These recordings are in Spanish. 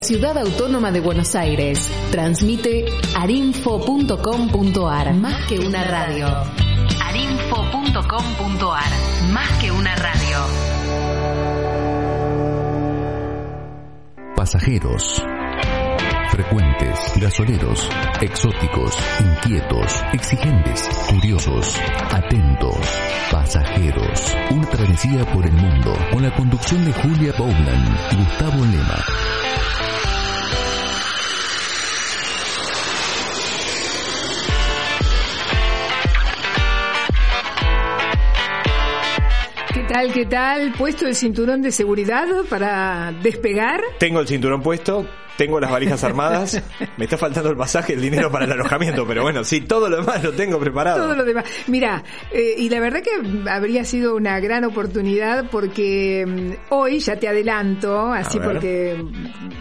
Ciudad Autónoma de Buenos Aires. Transmite arinfo.com.ar Más que una radio. arinfo.com.ar Más que una radio. Pasajeros. Frecuentes, gasoleros, exóticos, inquietos, exigentes, curiosos, atentos, pasajeros. Una travesía por el mundo. Con la conducción de Julia Bowland y Gustavo Lema. ¿Qué tal? ¿Puesto el cinturón de seguridad para despegar? Tengo el cinturón puesto, tengo las valijas armadas, me está faltando el pasaje, el dinero para el alojamiento, pero bueno, sí, todo lo demás lo tengo preparado. Todo lo demás. Mira, eh, y la verdad que habría sido una gran oportunidad porque mm, hoy ya te adelanto, así porque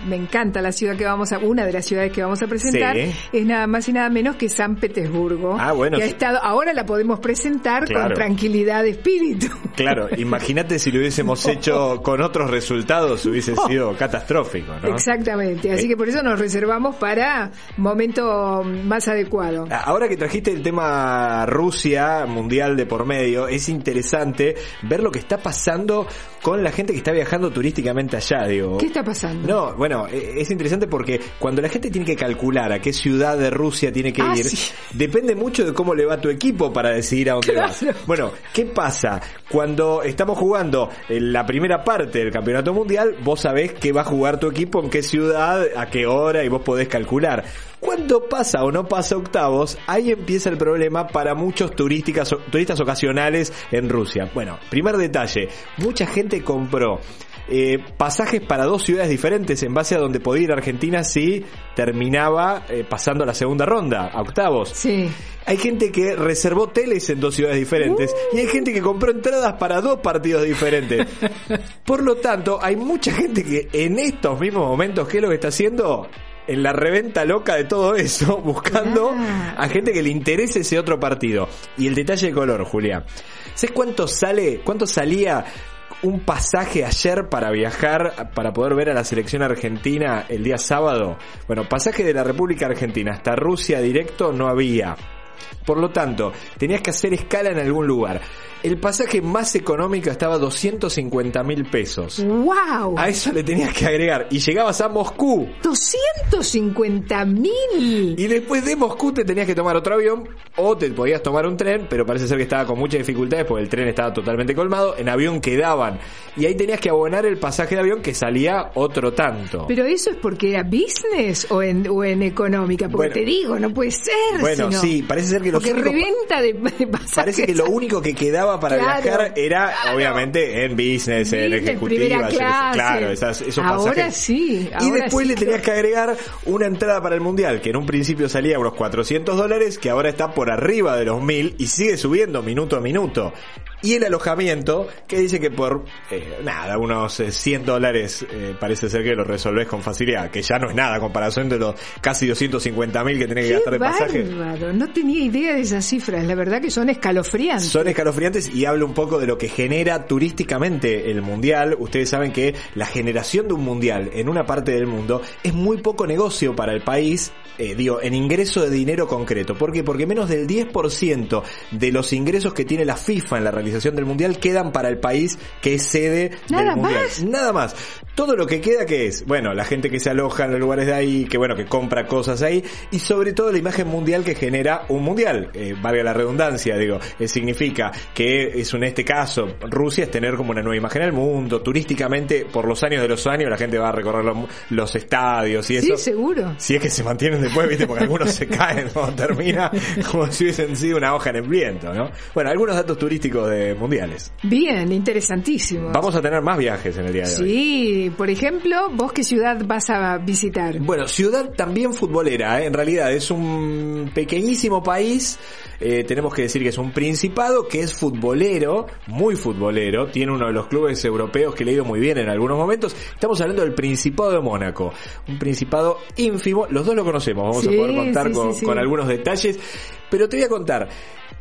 me encanta la ciudad que vamos a, una de las ciudades que vamos a presentar, Sí. es nada más y nada menos que San Petersburgo. Ah, bueno, Que ha estado, ahora la podemos presentar con tranquilidad de espíritu. Claro, imagínate si lo hubiésemos hecho con otros resultados, hubiese sido catastrófico, ¿no? Exactamente, así Eh. que por eso nos reservamos para momento más adecuado. Ahora que trajiste el tema Rusia, mundial de por medio, es interesante ver lo que está pasando con la gente que está viajando turísticamente allá, digo. ¿Qué está pasando? No, bueno, eh, es interesante porque cuando la gente tiene que calcular a qué ciudad de Rusia tiene que Ah, ir, sí. depende mucho de cómo le va a tu equipo para decidir a dónde Claro. vas. Bueno, ¿qué pasa? Cuando estamos jugando en la primera parte del campeonato mundial, vos sabés que va a jugar tu equipo, en qué ciudad, a qué hora, y vos podés calcular. Cuando pasa o no pasa octavos, ahí empieza el problema para muchos turistas ocasionales en Rusia. Bueno, primer detalle, mucha gente compró eh, pasajes para dos ciudades diferentes en base a donde podía ir Argentina si terminaba eh, pasando a la segunda ronda, a octavos. Sí. Hay gente que reservó hoteles en dos ciudades diferentes y hay gente que compró entradas para dos partidos diferentes. Por lo tanto, hay mucha gente que en estos mismos momentos, ¿qué es lo que está haciendo? En la reventa loca de todo eso, buscando Ah. a gente que le interese ese otro partido. Y el detalle de color, Julia. ¿Sabes cuánto sale, cuánto salía un pasaje ayer para viajar, para poder ver a la selección argentina el día sábado? Bueno, pasaje de la República Argentina hasta Rusia directo no había. Por lo tanto, tenías que hacer escala en algún lugar. El pasaje más económico estaba 250 mil pesos. ¡Wow! A eso le tenías que agregar. Y llegabas a Moscú. 250 mil. Y después de Moscú te tenías que tomar otro avión o te podías tomar un tren, pero parece ser que estaba con muchas dificultades porque el tren estaba totalmente colmado. En avión quedaban. Y ahí tenías que abonar el pasaje de avión que salía otro tanto. Pero eso es porque era business o en, o en económica, porque Bueno. te digo, no puede ser. Bueno, sino- sí, parece ser que Porque únicos- reventa de, de. Parece que lo único que quedaba para Claro, viajar era, claro. obviamente, en business, en Business, ejecutiva, primera yo qué sé, clase. claro, esas- esos Ahora pasajes. sí, y después sí, le tenías que agregar una entrada para el mundial, que en un principio salía a unos 400 dólares, que ahora está por arriba de los 1000 y sigue subiendo minuto a minuto. Y el alojamiento, que dice que por, eh, nada, unos eh, 100 dólares eh, parece ser que lo resolvés con facilidad, que ya no es nada a comparación de los casi 250 mil que tenés que Qué gastar de pasaje. bárbaro, no tenía idea de esas cifras, la verdad que son escalofriantes. Son escalofriantes y habla un poco de lo que genera turísticamente el mundial. Ustedes saben que la generación de un mundial en una parte del mundo es muy poco negocio para el país, eh, digo, en ingreso de dinero concreto. ¿Por qué? Porque menos del 10% de los ingresos que tiene la FIFA en la realización del mundial quedan para el país que es sede Nada del mundial. más. Nada más. Todo lo que queda que es, bueno, la gente que se aloja en los lugares de ahí, que bueno, que compra cosas ahí, y sobre todo la imagen mundial que genera un mundial, eh, valga la redundancia, digo, eh, significa que es en este caso, Rusia es tener como una nueva imagen al mundo, turísticamente, por los años de los años, la gente va a recorrer los, los estadios y Sí, eso. seguro. Si es que se mantienen después, viste, porque algunos se caen cuando termina, como si hubiesen sido una hoja en el viento, ¿no? Bueno, algunos datos turísticos de, de mundiales. Bien, interesantísimo. Vamos a tener más viajes en el día de hoy. Sí, por ejemplo, ¿vos qué ciudad vas a visitar? Bueno, ciudad también futbolera, ¿eh? en realidad es un pequeñísimo país, eh, tenemos que decir que es un principado que es futbolero, muy futbolero, tiene uno de los clubes europeos que le ha ido muy bien en algunos momentos. Estamos hablando del Principado de Mónaco, un principado ínfimo, los dos lo conocemos, vamos Sí, a poder contar sí, con, sí, sí. con algunos detalles, pero te voy a contar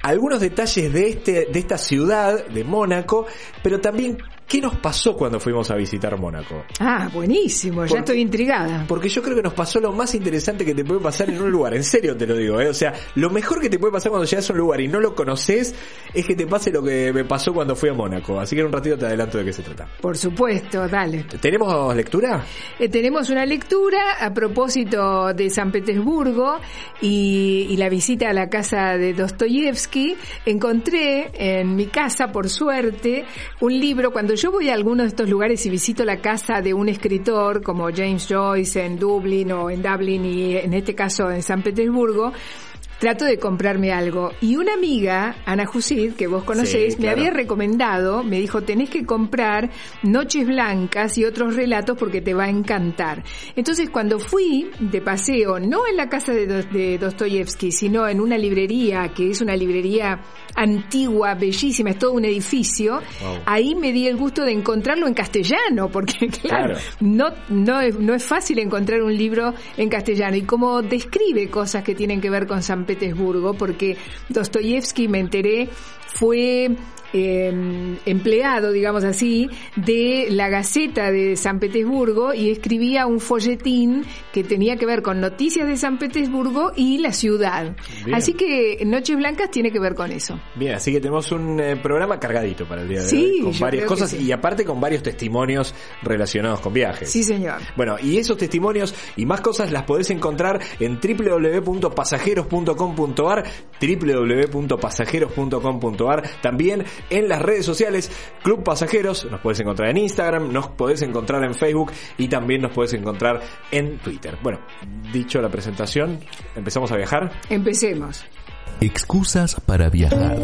algunos detalles de este de esta ciudad de Mónaco, pero también qué nos pasó cuando fuimos a visitar Mónaco. Ah, buenísimo, ya estoy intrigada. Porque yo creo que nos pasó lo más interesante que te puede pasar en un lugar. En serio te lo digo, ¿eh? O sea, lo mejor que te puede pasar cuando llegas a un lugar y no lo conoces es que te pase lo que me pasó cuando fui a Mónaco. Así que en un ratito te adelanto de qué se trata. Por supuesto, dale. ¿Tenemos lectura? Eh, tenemos una lectura a propósito de San Petersburgo y, y la visita a la casa de Dostoyevsky. Encontré en mi casa, por suerte, un libro. Cuando yo voy a alguno de estos lugares y visito la casa de un escritor como James Joyce en Dublín o en Dublin y en este caso en San Petersburgo, Trato de comprarme algo. Y una amiga, Ana Jusid, que vos conocéis, Sí, me había recomendado, me dijo, tenés que comprar Noches Blancas y otros relatos porque te va a encantar. Entonces, cuando fui de paseo, no en la casa de, de Dostoyevsky, sino en una librería, que es una librería antigua, bellísima, es todo un edificio, Wow. ahí me di el gusto de encontrarlo en castellano, porque claro, Claro. no, no, es, no es fácil encontrar un libro en castellano y como describe cosas que tienen que ver con San Petersburgo, porque Dostoyevsky, me enteré, fue eh, empleado, digamos así, de la Gaceta de San Petersburgo y escribía un folletín que tenía que ver con noticias de San Petersburgo y la ciudad. Bien. Así que Noches Blancas tiene que ver con eso. Bien, así que tenemos un eh, programa cargadito para el día de Sí, hoy, con varias cosas sí. y aparte con varios testimonios relacionados con viajes. Sí, señor. Bueno, y esos testimonios y más cosas las podés encontrar en www.pasajeros.com.ar, www.pasajeros.com.ar, también en las redes sociales Club Pasajeros, nos podés encontrar en Instagram, nos podés encontrar en Facebook y también nos podés encontrar en Twitter. Bueno, dicho la presentación, empezamos a viajar. Empecemos. Excusas para viajar.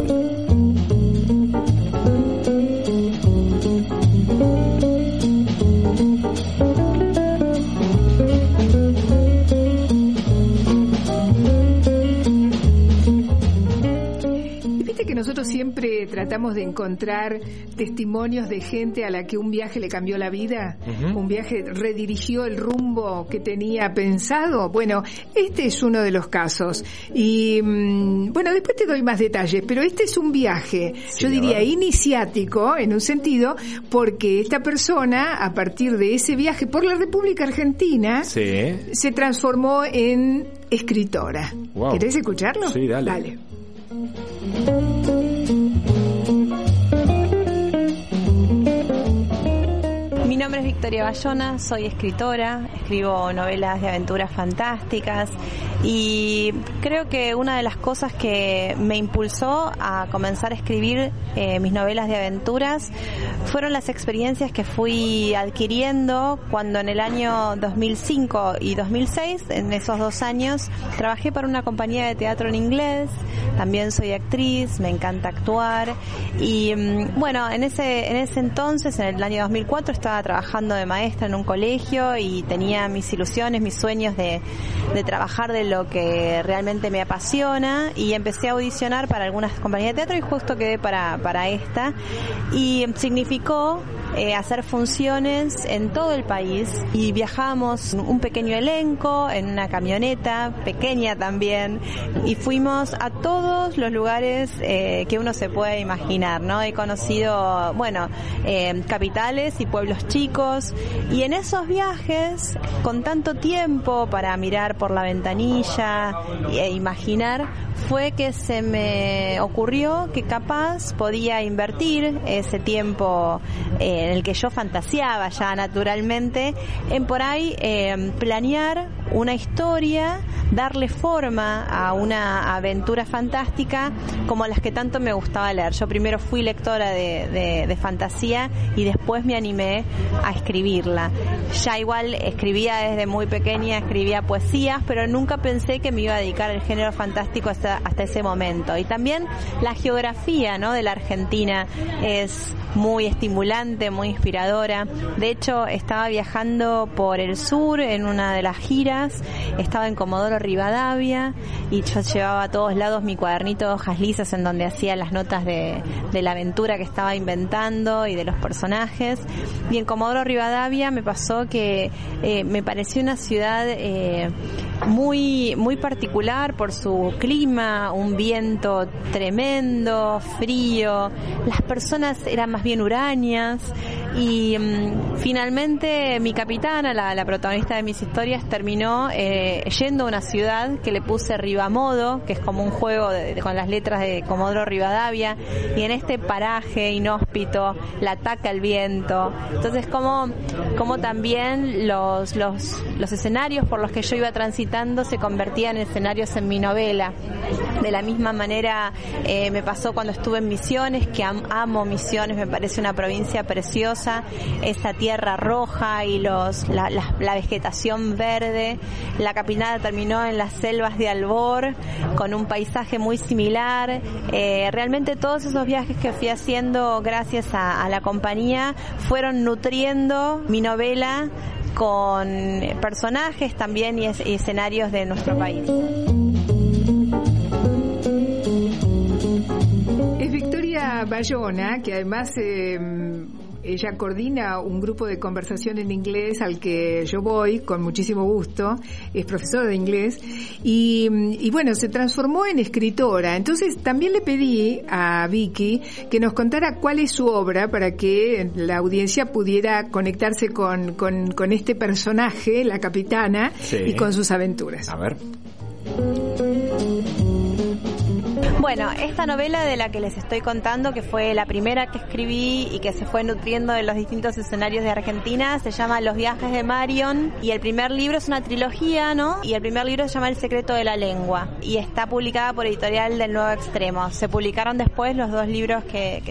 Siempre tratamos de encontrar testimonios de gente a la que un viaje le cambió la vida, un viaje redirigió el rumbo que tenía pensado. Bueno, este es uno de los casos. Y mm, bueno, después te doy más detalles, pero este es un viaje, yo diría iniciático en un sentido, porque esta persona, a partir de ese viaje por la República Argentina, Sí. se transformó en escritora. Wow. ¿Querés escucharlo? Sí, dale. Dale. Nombre es Victoria Bayona, soy escritora, escribo novelas de aventuras fantásticas y creo que una de las cosas que me impulsó a comenzar a escribir eh, mis novelas de aventuras fueron las experiencias que fui adquiriendo cuando en el año 2005 y 2006, en esos dos años, trabajé para una compañía de teatro en inglés, también soy actriz, me encanta actuar y mm, bueno, en ese, en ese entonces, en el año 2004, estaba trabajando de maestra en un colegio y tenía mis ilusiones, mis sueños de, de trabajar de lo que realmente me apasiona y empecé a audicionar para algunas compañías de teatro y justo quedé para, para esta y significó eh, hacer funciones en todo el país y viajamos un pequeño elenco en una camioneta pequeña también y fuimos a todos los lugares eh, que uno se puede imaginar, ¿no? He conocido, bueno, eh, capitales y pueblos chicos y en esos viajes con tanto tiempo para mirar por la ventanilla e imaginar fue que se me ocurrió que capaz podía invertir ese tiempo eh, en el que yo fantaseaba ya naturalmente en por ahí eh, planear una historia, darle forma a una aventura fantástica como las que tanto me gustaba leer. Yo primero fui lectora de, de fantasía y después me animé a escribirla. Ya igual escribía desde muy pequeña, escribía poesías, pero nunca pensé que me iba a dedicar al género fantástico hasta, ese momento. Y también la geografía ¿no? de la Argentina es muy estimulante, muy inspiradora. De hecho, estaba viajando por el sur en una de las giras, estaba en Comodoro Rivadavia y yo llevaba a todos lados mi cuadernito de hojas lisas en donde hacía las notas de, la aventura que estaba inventando y de los personajes. Y en Rivadavia me pasó que eh, me pareció una ciudad eh, muy, muy particular por su clima, un viento tremendo, frío, las personas eran más bien hurañas y mm, finalmente mi capitana, la, protagonista de mis historias, terminó eh, yendo a una ciudad que le puse Ribamodo, que es como un juego de, con las letras de Comodoro Rivadavia, y en este paraje inhóspito la ataca el viento. Entonces como, como también los, los, los escenarios por los que yo iba transitando se convertían en escenarios en mi novela. De la misma manera eh, me pasó cuando estuve en Misiones, que am, amo Misiones, me parece una provincia preciosa, esa tierra roja y los, la, vegetación verde. La capital terminó en las selvas de Albor, con un paisaje muy similar. Eh, realmente todos esos viajes que fui haciendo gracias a, la compañía fueron nutriendo mi novela con personajes también y escenarios de nuestro país. Bayona, que además eh, ella coordina un grupo de conversación en inglés al que yo voy con muchísimo gusto, es profesora de inglés y, y, bueno, se transformó en escritora. Entonces también le pedí a Vicky que nos contara cuál es su obra para que la audiencia pudiera conectarse con, con, con este personaje, la capitana, sí. y con sus aventuras. A ver. Bueno, esta novela de la que les estoy contando, que fue la primera que escribí y que se fue nutriendo de los distintos escenarios de Argentina, se llama Los viajes de Marion y el primer libro es una trilogía, ¿no? Y el primer libro se llama El secreto de la lengua y está publicada por editorial del Nuevo Extremo. Se publicaron después los dos libros que,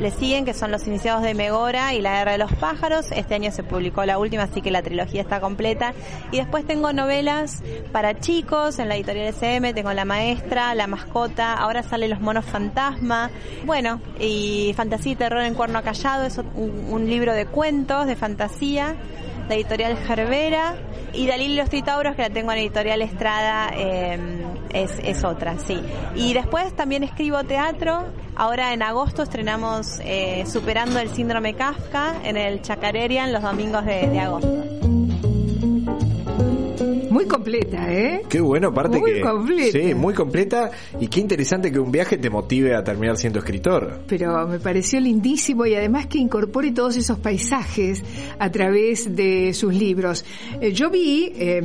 le siguen, que son Los iniciados de Megora y La guerra de los pájaros. Este año se publicó la última, así que la trilogía está completa. Y después tengo novelas para chicos en la editorial SM, tengo La maestra, La mascota, sale Los monos fantasma, bueno, y Fantasía y Terror en Cuerno Callado, es un, un libro de cuentos, de fantasía, de editorial Gerbera, y Dalí y los Titauros, que la tengo en editorial Estrada, eh, es, es, otra, sí. Y después también escribo teatro, ahora en agosto estrenamos eh, Superando el Síndrome Kafka en el Chacarerian los domingos de agosto. Muy completa, ¿eh? Qué bueno, aparte muy que... completa. Sí, muy completa y qué interesante que un viaje te motive a terminar siendo escritor. Pero me pareció lindísimo y además que incorpore todos esos paisajes a través de sus libros. Eh, yo vi eh,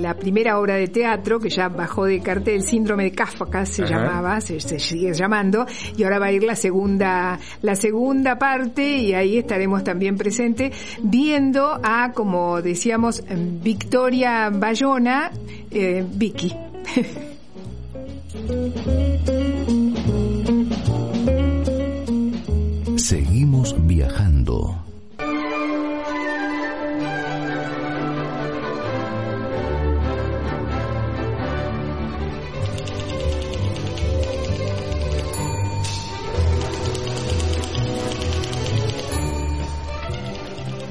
la primera obra de teatro que ya bajó de cartel, Síndrome de Kafka se Ajá. llamaba, se, se, sigue llamando, y ahora va a ir la segunda, la segunda parte y ahí estaremos también presentes viendo a, como decíamos, Victoria Bayona, eh, Vicky. Seguimos viajando.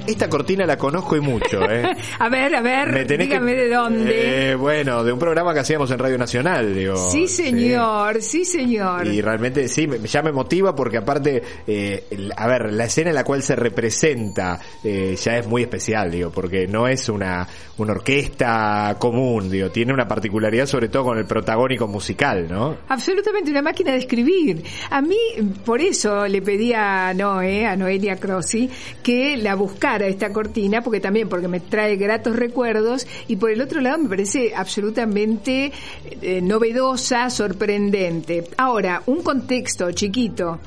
Esta cortina la conozco y mucho, ¿eh? a ver, a ver, dígame que, de dónde. Eh, bueno, de un programa que hacíamos en Radio Nacional, digo. Sí, señor, sí, sí señor. Y realmente sí, ya me motiva porque aparte, eh, a ver, la escena en la cual se representa eh, ya es muy especial, digo, porque no es una, una orquesta común, digo, tiene una particularidad sobre todo con el protagónico musical, ¿no? Absolutamente, una máquina de escribir. A mí, por eso le pedí a Noé, a Noelia Crossi, que la buscara a esta cortina, porque también porque me trae gratos recuerdos y por el otro lado me parece absolutamente eh, novedosa, sorprendente. Ahora, un contexto chiquito.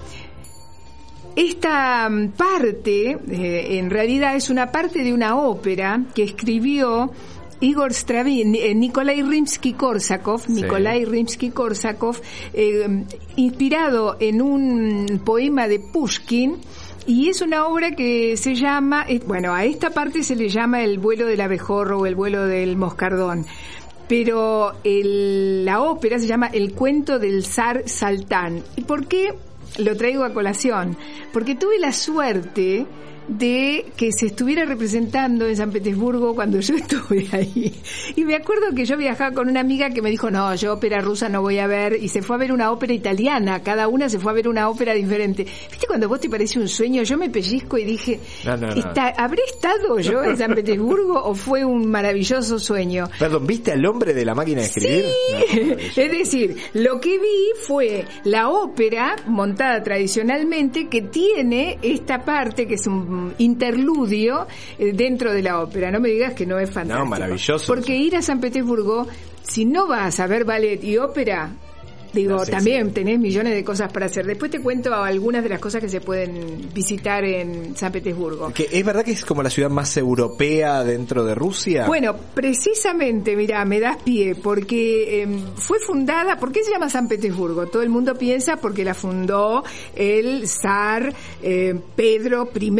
Esta parte, eh, en realidad, es una parte de una ópera que escribió Igor Stravin, eh, Nikolai Rimsky-Korsakov, Nikolai Rimsky-Korsakov, eh, inspirado en un poema de Pushkin, y es una obra que se llama, eh, bueno, a esta parte se le llama el vuelo del abejorro o el vuelo del moscardón. Pero el- la ópera se llama El cuento del zar Saltán. ¿Y por qué lo traigo a colación? Porque tuve la suerte de que se estuviera representando en San Petersburgo cuando yo estuve ahí. Y me acuerdo que yo viajaba con una amiga que me dijo, no, yo ópera rusa no voy a ver, y se fue a ver una ópera italiana, cada una se fue a ver una ópera diferente. ¿Viste cuando vos te parece un sueño? Yo me pellizco y dije, No, no, no. "Está- ¿habré estado yo en San Petersburgo o fue un maravilloso sueño? Perdón, ¿viste al hombre de la máquina de escribir? No, Es decir, lo que vi fue la ópera montada tradicionalmente que tiene esta parte que es un interludio eh, dentro de la ópera. No me digas que no es fantástico. No, maravilloso. Porque ir a San Petersburgo, si no vas a ver ballet y ópera, digo, también tenés millones de cosas para hacer. Después te cuento algunas de las cosas que se pueden visitar en San Petersburgo. Que ¿Es verdad que es como la ciudad más europea dentro de Rusia? Bueno, precisamente, mira, me das pie, porque eh, fue fundada, ¿por qué se llama San Petersburgo? Todo el mundo piensa porque la fundó el zar eh, Pedro I.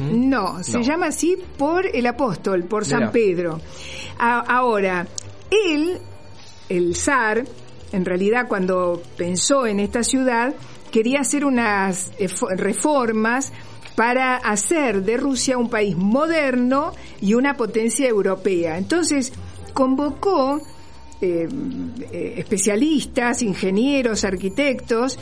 No, se No. llama así por el apóstol, por San Mira. Pedro. A- ahora, él, el zar, en realidad cuando pensó en esta ciudad, quería hacer unas eh, fo- reformas para hacer de Rusia un país moderno y una potencia europea. Entonces, convocó eh, eh, especialistas, ingenieros, arquitectos,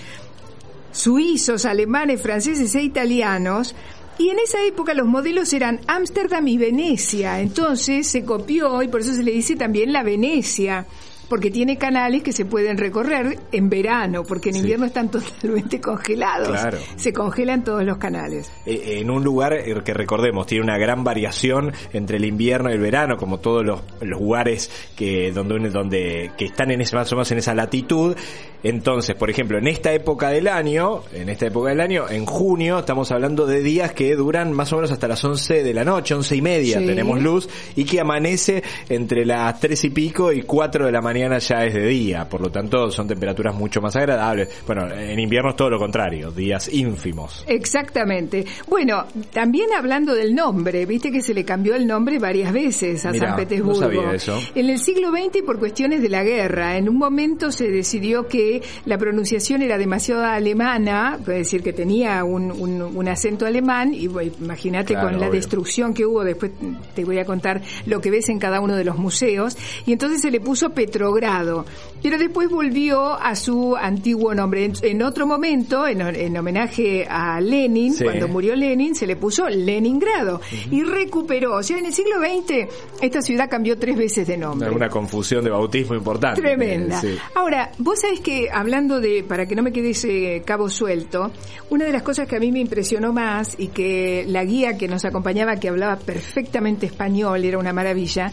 suizos, alemanes, franceses e italianos, y en esa época los modelos eran Ámsterdam y Venecia, entonces se copió y por eso se le dice también la Venecia, porque tiene canales que se pueden recorrer en verano, porque en Sí. invierno están totalmente congelados. Claro. Se congelan todos los canales. Eh, en un lugar eh, que recordemos tiene una gran variación entre el invierno y el verano, como todos los, los lugares que donde donde que están en ese, más o menos en esa latitud. Entonces, por ejemplo, en esta época del año, en esta época del año, en junio, estamos hablando de días que duran más o menos hasta las 11 de la noche, once y media Sí. tenemos luz, y que amanece entre las tres y pico y 4 de la mañana ya es de día, por lo tanto son temperaturas mucho más agradables. Bueno, en invierno es todo lo contrario, días ínfimos. Exactamente. Bueno, también hablando del nombre, viste que se le cambió el nombre varias veces a Mirá, San Petersburgo. no sabía eso. En el siglo XX por cuestiones de la guerra. En un momento se decidió que la pronunciación era demasiado alemana, puede decir que tenía un, un- un acento alemán, y bueno, imagínate Claro, con la obvio. destrucción que hubo, después te voy a contar lo que ves en cada uno de los museos, y entonces se le puso Petrogrado, pero después volvió a su antiguo nombre. En, en otro momento, en, en homenaje a Lenin, Sí. cuando murió Lenin, se le puso Leningrado, y recuperó. O sea, en el siglo XX esta ciudad cambió tres veces de nombre. Una confusión de bautismo importante. Tremenda. Sí. Ahora, vos sabés que hablando de, para que no me quede ese cabo suelto, una de las cosas que a mí me impresionó más y que la guía que nos acompañaba, que hablaba perfectamente español, era una maravilla,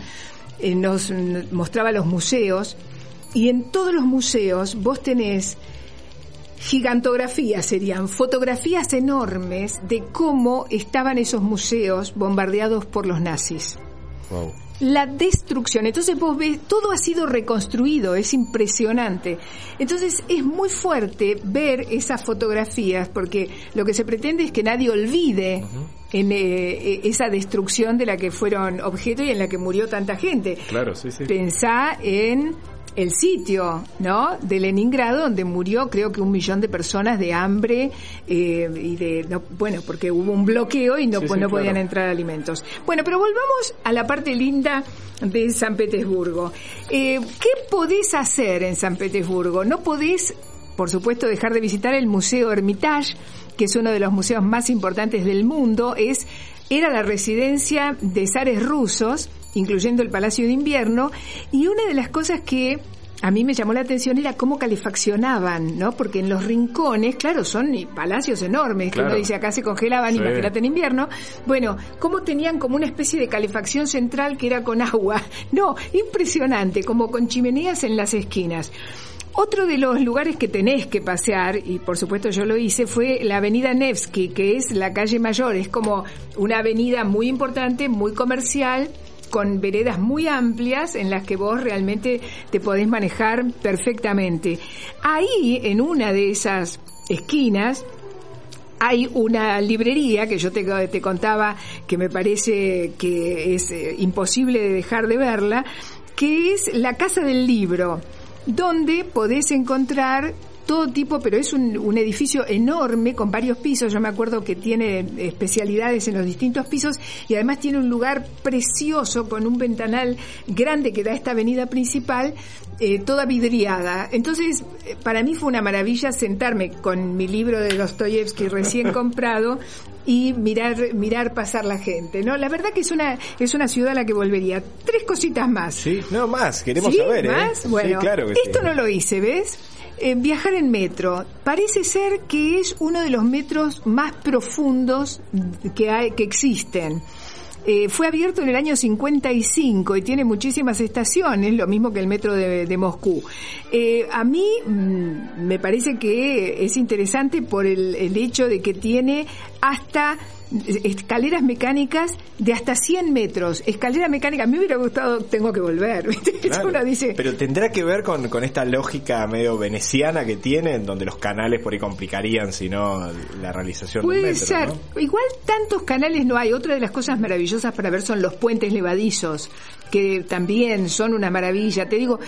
eh, nos mostraba los museos y en todos los museos vos tenés gigantografías, serían fotografías enormes de cómo estaban esos museos bombardeados por los nazis Wow. La destrucción. Entonces vos ves, todo ha sido reconstruido, es impresionante. Entonces es muy fuerte ver esas fotografías porque lo que se pretende es que nadie olvide en, eh, esa destrucción de la que fueron objeto y en la que murió tanta gente. Claro, sí, sí. Pensá en el sitio, ¿no? De Leningrado, donde murió creo que un millón de personas de hambre eh, y de, no, bueno, porque hubo un bloqueo y no, Sí, pues sí, no podían claro. entrar alimentos. Bueno, pero volvamos a la parte linda de San Petersburgo. Eh, ¿Qué podés hacer en San Petersburgo? No podés, por supuesto, dejar de visitar el Museo Hermitage, que es uno de los museos más importantes del mundo. Es era la residencia de zares rusos, incluyendo el Palacio de Invierno, y una de las cosas que a mí me llamó la atención era cómo calefaccionaban, ¿no? Porque en los rincones, claro, son palacios enormes, que Claro. uno dice acá se congelaban, Sí. imagínate en invierno. Bueno, cómo tenían como una especie de calefacción central que era con agua. No, impresionante, como con chimeneas en las esquinas. Otro de los lugares que tenés que pasear, y por supuesto yo lo hice, fue la avenida Nevsky, que es la calle mayor, es como una avenida muy importante, muy comercial, con veredas muy amplias en las que vos realmente te podés manejar perfectamente. Ahí, en una de esas esquinas, hay una librería que yo te, te, contaba que me parece que es eh, imposible de dejar de verla, que es la Casa del Libro, donde podés encontrar todo tipo, pero es un, un, edificio enorme con varios pisos. Yo me acuerdo que tiene especialidades en los distintos pisos y además tiene un lugar precioso con un ventanal grande que da esta avenida principal, eh, toda vidriada. Entonces, eh, para mí fue una maravilla sentarme con mi libro de Dostoyevsky recién comprado y mirar mirar pasar la gente, ¿no? La verdad que es una es una ciudad a la que volvería. Tres cositas más. Sí, no más, queremos ¿Sí? saber, ¿eh? ¿Más? Bueno, sí, claro que esto sí. no lo hice, ¿ves? Viajar en metro parece ser que es uno de los metros más profundos que hay, que existen. Eh, fue abierto en el año 55 y tiene muchísimas estaciones, lo mismo que el metro de, Moscú. Eh, a mí mm, me parece que es interesante por el hecho de que tiene hasta escaleras mecánicas de hasta 100 metros. Escalera mecánica, a mí me hubiera gustado, tengo que volver. Uno dice, Pero tendrá que ver con, con esta lógica medio veneciana que tienen, donde los canales por ahí complicarían, si no, la realización Puede del metro, ser. ¿no? Igual tantos canales no hay. Otra de las cosas maravillosas para ver son los puentes levadizos, que también son una maravilla. Te digo,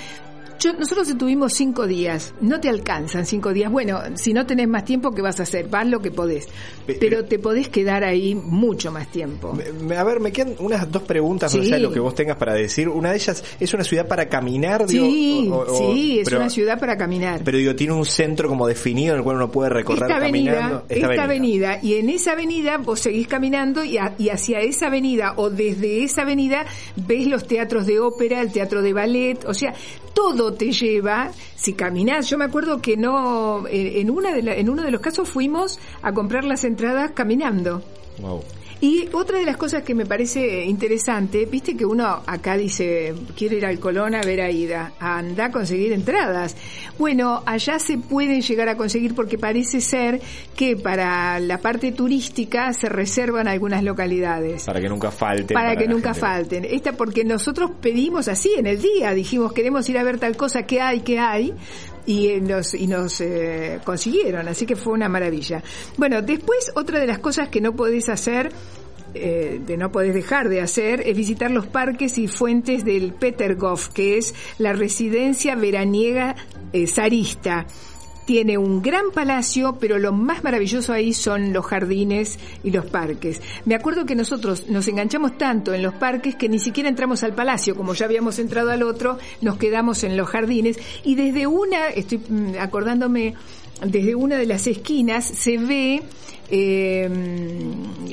yo, nosotros estuvimos cinco días. No te alcanzan cinco días. Bueno, si no tenés más tiempo, ¿qué vas a hacer? Vas lo que podés. Pe- Pero te podés quedar ahí mucho más tiempo. A ver, me quedan unas dos preguntas, Sí. sé lo que vos tengas para decir. Una de ellas, ¿es una ciudad para caminar? Sí, digo, o- o- sí, es pero- una ciudad para caminar. Pero digo, tiene un centro como definido en el cual uno puede recorrer esta caminando. avenida, esta, avenida. y en esa avenida vos seguís caminando y, a- y hacia esa avenida o desde esa avenida ves los teatros de ópera, el teatro de ballet, o sea, todo te lleva, si caminás, yo me acuerdo que no, eh, en, una de la- en uno de los casos fuimos a comprar las entradas caminando. Wow. Y otra de las cosas que me parece interesante, viste que uno acá dice, quiero ir al Colón a ver a Ida, anda a conseguir entradas. Bueno, allá se pueden llegar a conseguir porque parece ser que para la parte turística se reservan algunas localidades. Para que nunca falten. Para que nunca gente. falten. Esta porque nosotros pedimos así en el día, dijimos queremos ir a ver tal cosa, ¿qué hay, qué hay? Y eh, nos, y nos eh, consiguieron, así que fue una maravilla. Bueno, después otra de las cosas que no podés hacer, eh, de no podés dejar de hacer, es visitar los parques y fuentes del Petergof, que es la residencia veraniega eh, zarista tiene un gran palacio, pero lo más maravilloso ahí son los jardines y los parques. Me acuerdo que nosotros nos enganchamos tanto en los parques que ni siquiera entramos al palacio, como ya habíamos entrado al otro, nos quedamos en los jardines y desde una, estoy mm, acordándome, desde una de las esquinas se ve eh,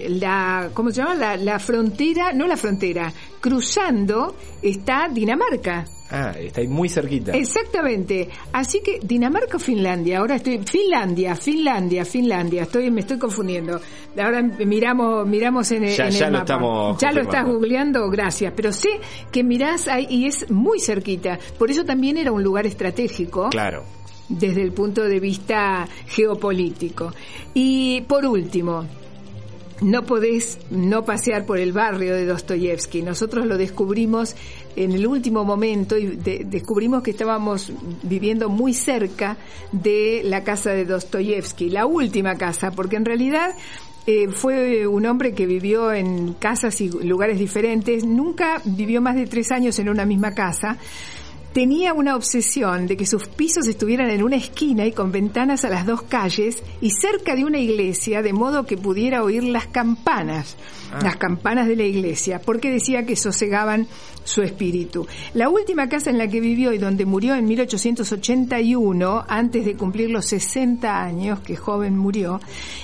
la, ¿cómo se llama? La, la frontera, no la frontera, cruzando está Dinamarca. Ah, está ahí muy cerquita. Exactamente. Así que Dinamarca o Finlandia, ahora estoy Finlandia, Finlandia, Finlandia, estoy me estoy confundiendo. Ahora miramos miramos en el, Ya- en el ya lo mapa. estamos Ya lo estás googleando, gracias, pero sé que mirás ahí y es muy cerquita. Por eso también era un lugar estratégico Claro. Desde el punto de vista geopolítico. Y por último, no podés no pasear por el barrio de Dostoyevsky. Nosotros lo descubrimos en el último momento y de- descubrimos que estábamos viviendo muy cerca de la casa de Dostoyevsky, la última casa, porque en realidad eh, fue un hombre que vivió en casas y lugares diferentes, nunca vivió más de tres años en una misma casa tenía una obsesión de que sus pisos estuvieran en una esquina y con ventanas a las dos calles y cerca de una iglesia, de modo que pudiera oír las campanas, las campanas de la iglesia, porque decía que sosegaban su espíritu. La última casa en la que vivió y donde murió en 1881, antes de cumplir los 60 años, que joven murió,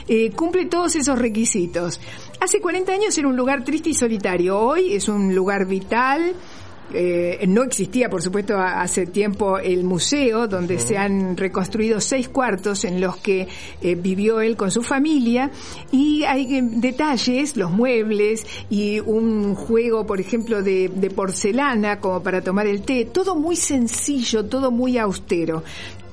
eh, cumple todos esos requisitos. Hace 40 años era un lugar triste y solitario, hoy es un lugar vital, eh, no existía, por supuesto, hace tiempo el museo, donde se han reconstruido seis cuartos en los que eh, vivió él con su familia, y hay eh, detalles, los muebles y un juego, por ejemplo, de, de porcelana como para tomar el té, todo muy sencillo, todo muy austero.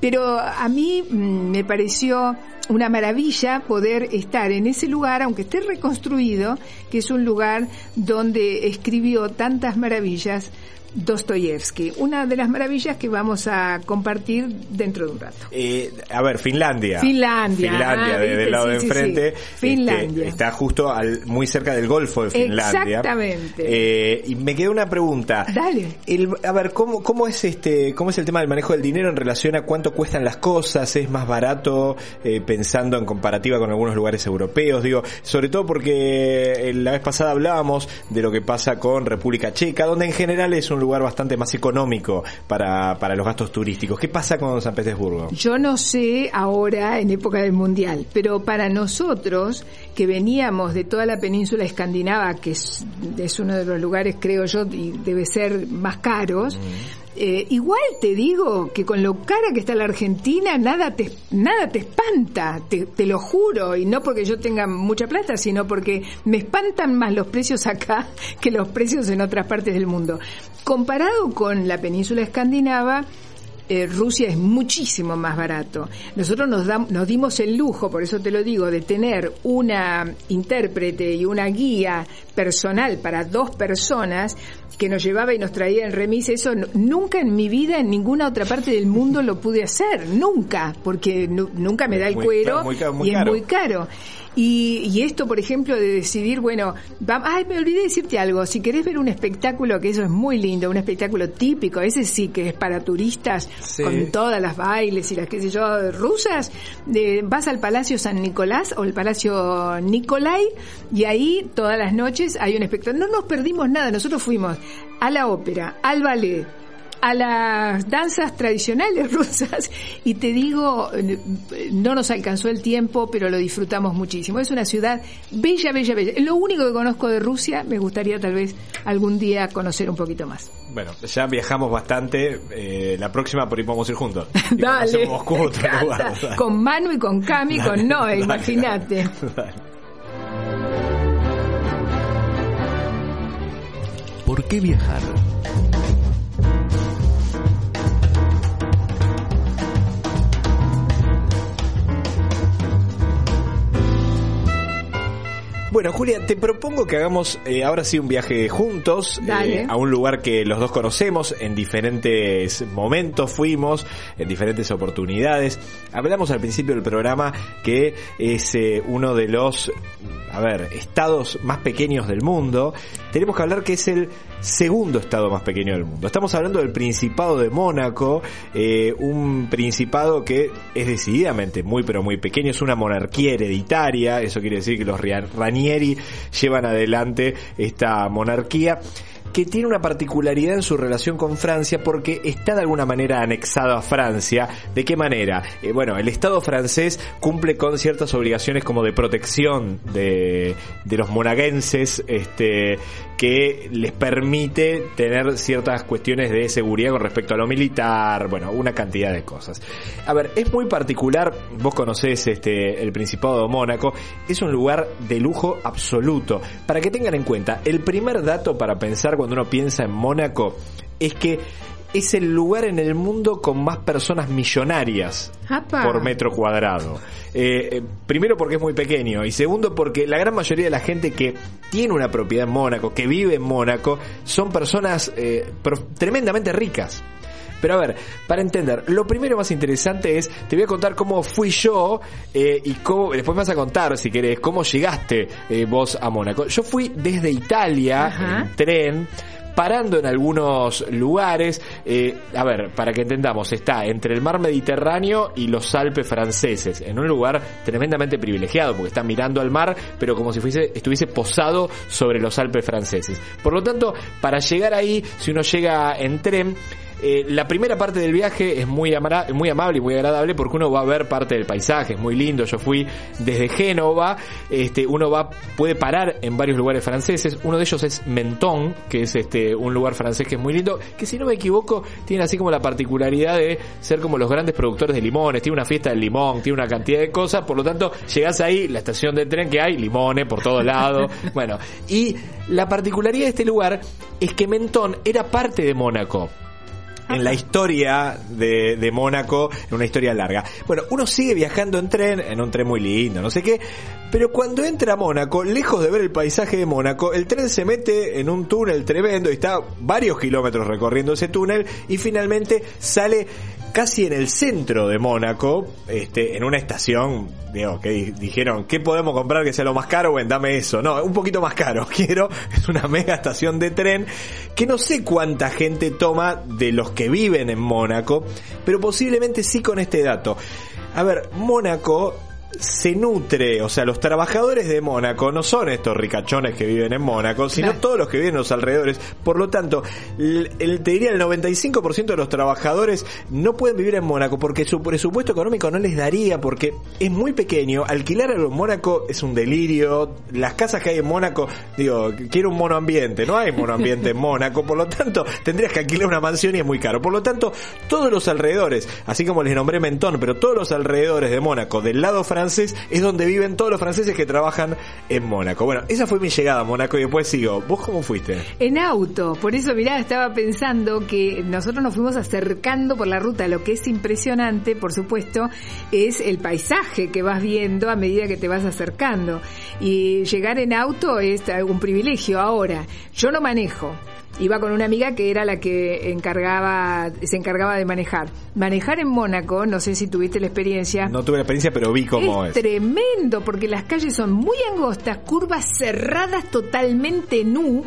Pero a mí mm, me pareció una maravilla poder estar en ese lugar, aunque esté reconstruido, que es un lugar donde escribió tantas maravillas Dostoyevsky, una de las maravillas que vamos a compartir dentro de un rato. Eh, a ver, Finlandia. Finlandia. Finlandia, ah, del lado Sí, de enfrente. sí. Finlandia. este, está justo al, muy cerca del Golfo de Finlandia. Exactamente. Eh, y me queda una pregunta. Dale. El- a ver, ¿cómo, cómo es este, cómo es el tema del manejo del dinero en relación a cuánto cuestan las cosas? ¿Es más barato eh, pensando en comparativa con algunos lugares europeos? Digo, sobre todo porque la vez pasada hablábamos de lo que pasa con República Checa, donde en general es un lugar bastante más económico para, para los gastos turísticos. ¿Qué pasa con San Petersburgo? Yo no sé ahora en época del Mundial, pero para nosotros que veníamos de toda la península escandinava, que es, es uno de los lugares, creo yo, y debe ser más caros, eh, igual te digo que con lo cara que está la Argentina, nada te, nada te espanta, te, te lo juro, y no porque yo tenga mucha plata, sino porque me espantan más los precios acá que los precios en otras partes del mundo. Comparado con la península escandinava, eh, Rusia es muchísimo más barato. Nosotros nos, nos dimos el lujo, por eso te lo digo, de tener una intérprete y una guía personal para dos personas que nos llevaba y nos traía en remis. Eso nunca en mi vida, en ninguna otra parte del mundo lo pude hacer. Nunca, porque nu- nunca me da el Muy cuero claro, muy caro, muy y es muy caro. Y, y esto, por ejemplo, de decidir, bueno, va- ay, me olvidé decirte algo, si querés ver un espectáculo, que eso es muy lindo, un espectáculo típico, ese sí que es para turistas, Sí. con todas las bailes y las, qué sé yo, rusas, eh, vas al Palacio San Nicolás o el Palacio Nicolai, y ahí todas las noches hay un espectáculo. No nos perdimos nada, nosotros fuimos a la ópera, al ballet, a las danzas tradicionales rusas y te digo, no nos alcanzó el tiempo, pero lo disfrutamos muchísimo. Es una ciudad bella, bella, bella. Lo único que conozco de Rusia, me gustaría tal vez algún día conocer un poquito más. Bueno, ya viajamos bastante. eh, la próxima por ahí podemos ir juntos. Dale, conocemos Moscú, me otro encanta. lugar. Dale. con Manu y con Cami, con Dale, Noé, dale, imagínate. dale. ¿Por qué viajar? Bueno, Julia, te propongo que hagamos eh, ahora sí un viaje juntos eh, a un lugar que los dos conocemos, en diferentes momentos fuimos, en diferentes oportunidades. Hablamos al principio del programa que es eh, uno de los, a ver, estados más pequeños del mundo. Tenemos que hablar que es el segundo estado más pequeño del mundo. Estamos hablando del Principado de Mónaco, un principado que es decididamente muy pero muy pequeño, es una monarquía hereditaria, eso quiere decir que los Ria- Llevan adelante esta monarquía que tiene una particularidad en su relación con Francia porque está de alguna manera anexado a Francia. ¿De qué manera? Eh, bueno, el Estado francés cumple con ciertas obligaciones como de protección de, los monaguenses, este, que les permite tener ciertas cuestiones de seguridad con respecto a lo militar, bueno, una cantidad de cosas. A ver, es muy particular, vos conocés este, el Principado de Mónaco, es un lugar de lujo absoluto. Para que tengan en cuenta, el primer dato para pensar cuando uno piensa en Mónaco es que es el lugar en el mundo con más personas millonarias Apa. por metro cuadrado. Eh, eh, primero porque es muy pequeño y segundo porque la gran mayoría de la gente que tiene una propiedad en Mónaco, que vive en Mónaco, son personas eh, tremendamente ricas. Pero a ver, para entender, lo primero más interesante es, te voy a contar cómo fui yo eh, y cómo, después me vas a contar, si querés, cómo llegaste eh, vos a Mónaco. Yo fui desde Italia Ajá. en tren, parando en algunos lugares. eh, a ver, para que entendamos, está entre el mar Mediterráneo y los Alpes franceses, en un lugar tremendamente privilegiado, porque está mirando al mar, pero como si fuese, estuviese posado sobre los Alpes franceses. Por lo tanto, para llegar ahí, si uno llega en tren, eh, la primera parte del viaje es muy, amara- muy amable y muy agradable porque uno va a ver parte del paisaje, es muy lindo. Yo fui desde Génova, este, uno va, puede parar en varios lugares franceses. Uno de ellos es Menton, que es este, un lugar francés que es muy lindo, que si no me equivoco, tiene así como la particularidad de ser como los grandes productores de limones. Tiene una fiesta del limón, tiene una cantidad de cosas, por lo tanto, llegás ahí, la estación de tren que hay, limones por todos lados. bueno, y la particularidad de este lugar es que Menton era parte de Mónaco. En la historia de, de Mónaco, en una historia larga. Bueno, uno sigue viajando en tren, en un tren muy lindo, no sé qué, pero cuando entra a Mónaco, lejos de ver el paisaje de Mónaco, el tren se mete en un túnel tremendo y está varios kilómetros recorriendo ese túnel y finalmente sale casi en el centro de Mónaco, este, en una estación, digo, que di- dijeron, ¿qué podemos comprar que sea lo más caro? Bueno, dame eso. No, un poquito más caro, quiero. Es una mega estación de tren que no sé cuánta gente toma de los que viven en Mónaco, pero posiblemente sí con este dato. A ver, Mónaco se nutre, o sea, los trabajadores de Mónaco no son estos ricachones que viven en Mónaco, sino Claro. todos los que viven en los alrededores. Por lo tanto, el, el- te diría el 95% de los trabajadores no pueden vivir en Mónaco porque su presupuesto económico no les daría, porque es muy pequeño. Alquilar en Mónaco es un delirio. Las casas que hay en Mónaco, digo, quiero un monoambiente. No hay monoambiente en Mónaco, por lo tanto, tendrías que alquilar una mansión y es muy caro. Por lo tanto, todos los alrededores, así como les nombré Mentón, pero todos los alrededores de Mónaco, del lado francés, es donde viven todos los franceses que trabajan en Mónaco. Bueno, esa fue mi llegada a Mónaco y después sigo. ¿Vos cómo fuiste? En auto, por eso mirá, estaba pensando que nosotros nos fuimos acercando por la ruta, lo que es impresionante, por supuesto, es el paisaje que vas viendo a medida que te vas acercando. Y llegar en auto es un privilegio. Ahora, yo no manejo. Iba con una amiga que era la que encargaba, se encargaba de manejar. Manejar en Mónaco, no sé si tuviste la experiencia. No tuve la experiencia, pero vi cómo es. Es tremendo porque las calles son muy angostas, curvas cerradas totalmente nu,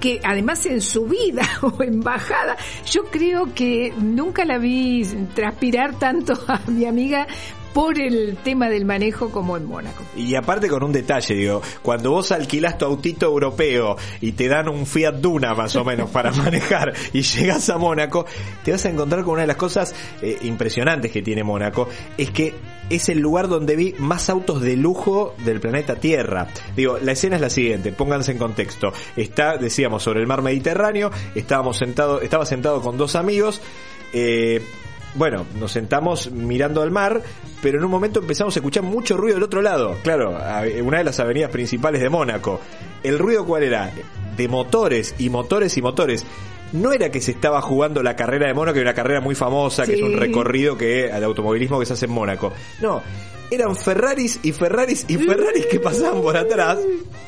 que además en subida o en bajada, yo creo que nunca la vi transpirar tanto a mi amiga por el tema del manejo como en Mónaco. Y aparte con un detalle, digo, cuando vos alquilás tu autito europeo y te dan un Fiat Duna más o menos para manejar y llegas a Mónaco, te vas a encontrar con una de las cosas eh, impresionantes que tiene Mónaco, es que es el lugar donde vi más autos de lujo del planeta Tierra. Digo, la escena es la siguiente, pónganse en contexto. Está, decíamos, sobre el mar Mediterráneo, estábamos sentados, estaba sentado con dos amigos, eh, bueno, nos sentamos mirando al mar, pero en un momento empezamos a escuchar mucho ruido del otro lado. Claro, una de las avenidas principales de Mónaco. ¿El ruido cuál era? De motores y motores y motores. No era que se estaba jugando la carrera de Mónaco, que es una carrera muy famosa, que es un recorrido que de automovilismo que se hace en Mónaco. No, eran Ferraris y Ferraris y Ferraris que pasaban por atrás.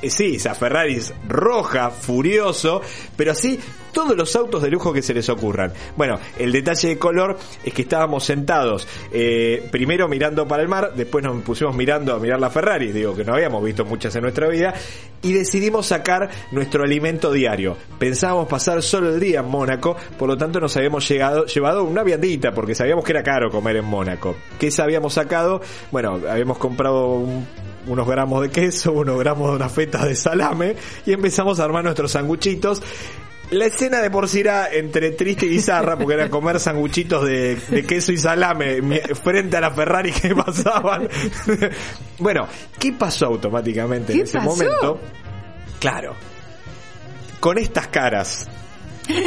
Eh, sí, esa Ferraris roja, furioso, pero así todos los autos de lujo que se les ocurran. Bueno, el detalle de color es que estábamos sentados, eh, primero mirando para el mar, después nos pusimos mirando a mirar la Ferrari, digo que no habíamos visto muchas en nuestra vida, y decidimos sacar nuestro alimento diario. Pensábamos pasar solo el día en Mónaco, por lo tanto nos habíamos llegado, llevado una viandita, porque sabíamos que era caro comer en Mónaco. ¿Qué habíamos sacado? Bueno, habíamos comprado un unos gramos de queso, unos gramos de una feta de salame y empezamos a armar nuestros sanguchitos. La escena de por sí era entre triste y bizarra porque era comer sanguchitos de, de queso y salame frente a la Ferrari que pasaban. bueno, ¿qué pasó automáticamente en ¿Qué ese pasó? momento? Claro, con estas caras,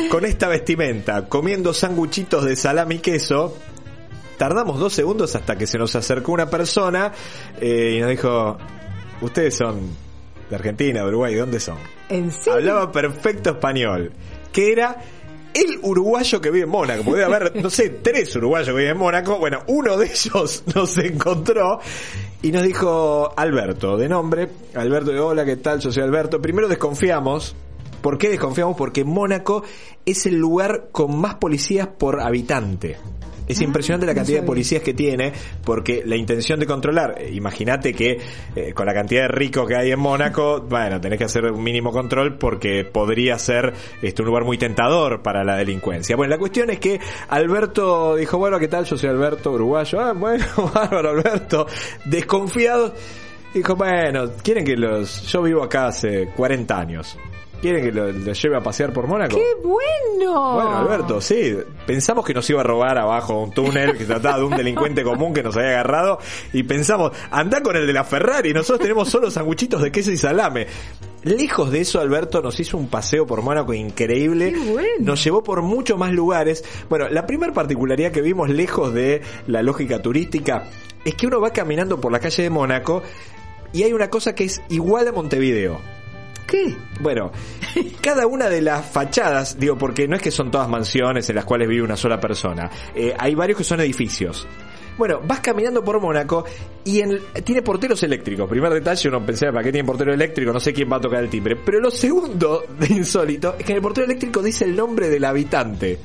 con esta vestimenta, comiendo sanguchitos de salame y queso, tardamos dos segundos hasta que se nos acercó una persona eh, y nos dijo, ustedes son de Argentina, de Uruguay, ¿de dónde son? ¿En serio? Hablaba perfecto español, que era el uruguayo que vive en Mónaco. Puede haber, no sé, tres uruguayos que viven en Mónaco. Bueno, uno de ellos nos encontró y nos dijo Alberto, de nombre. Alberto hola, ¿qué tal? Yo soy Alberto. Primero desconfiamos. ¿Por qué desconfiamos? Porque Mónaco es el lugar con más policías por habitante. Es impresionante la no cantidad de policías que tiene, porque la intención de controlar, eh, imagínate que eh, con la cantidad de ricos que hay en Mónaco, bueno, tenés que hacer un mínimo control porque podría ser este, un lugar muy tentador para la delincuencia. Bueno, la cuestión es que Alberto dijo, bueno, ¿qué tal? Yo soy Alberto, uruguayo. Ah, bueno, bárbaro, Alberto. Desconfiado, dijo, bueno, ¿quieren que los... Yo vivo acá hace 40 años. ¿Quieren que lo- los lleve a pasear por Mónaco? ¡Qué bueno! Bueno, Alberto, sí. Pensamos que nos iba a robar abajo un túnel, que se trataba de un delincuente común que nos había agarrado. Y pensamos, anda con el de la Ferrari, nosotros tenemos solo sanguchitos de queso y salame. Lejos de eso, Alberto nos hizo un paseo por Mónaco increíble. Qué bueno. Nos llevó por muchos más lugares. Bueno, la primera particularidad que vimos lejos de la lógica turística es que uno va caminando por la calle de Mónaco y hay una cosa que es igual a Montevideo. ¿Qué? Bueno, cada una de las fachadas, digo, porque no es que son todas mansiones en las cuales vive una sola persona, eh, hay varios que son edificios. Bueno, vas caminando por Mónaco y en- tiene porteros eléctricos. Primer detalle, uno pensaba, ¿para qué tiene portero eléctrico? No sé quién va a tocar el timbre. Pero lo segundo de insólito es que en el portero eléctrico dice el nombre del habitante.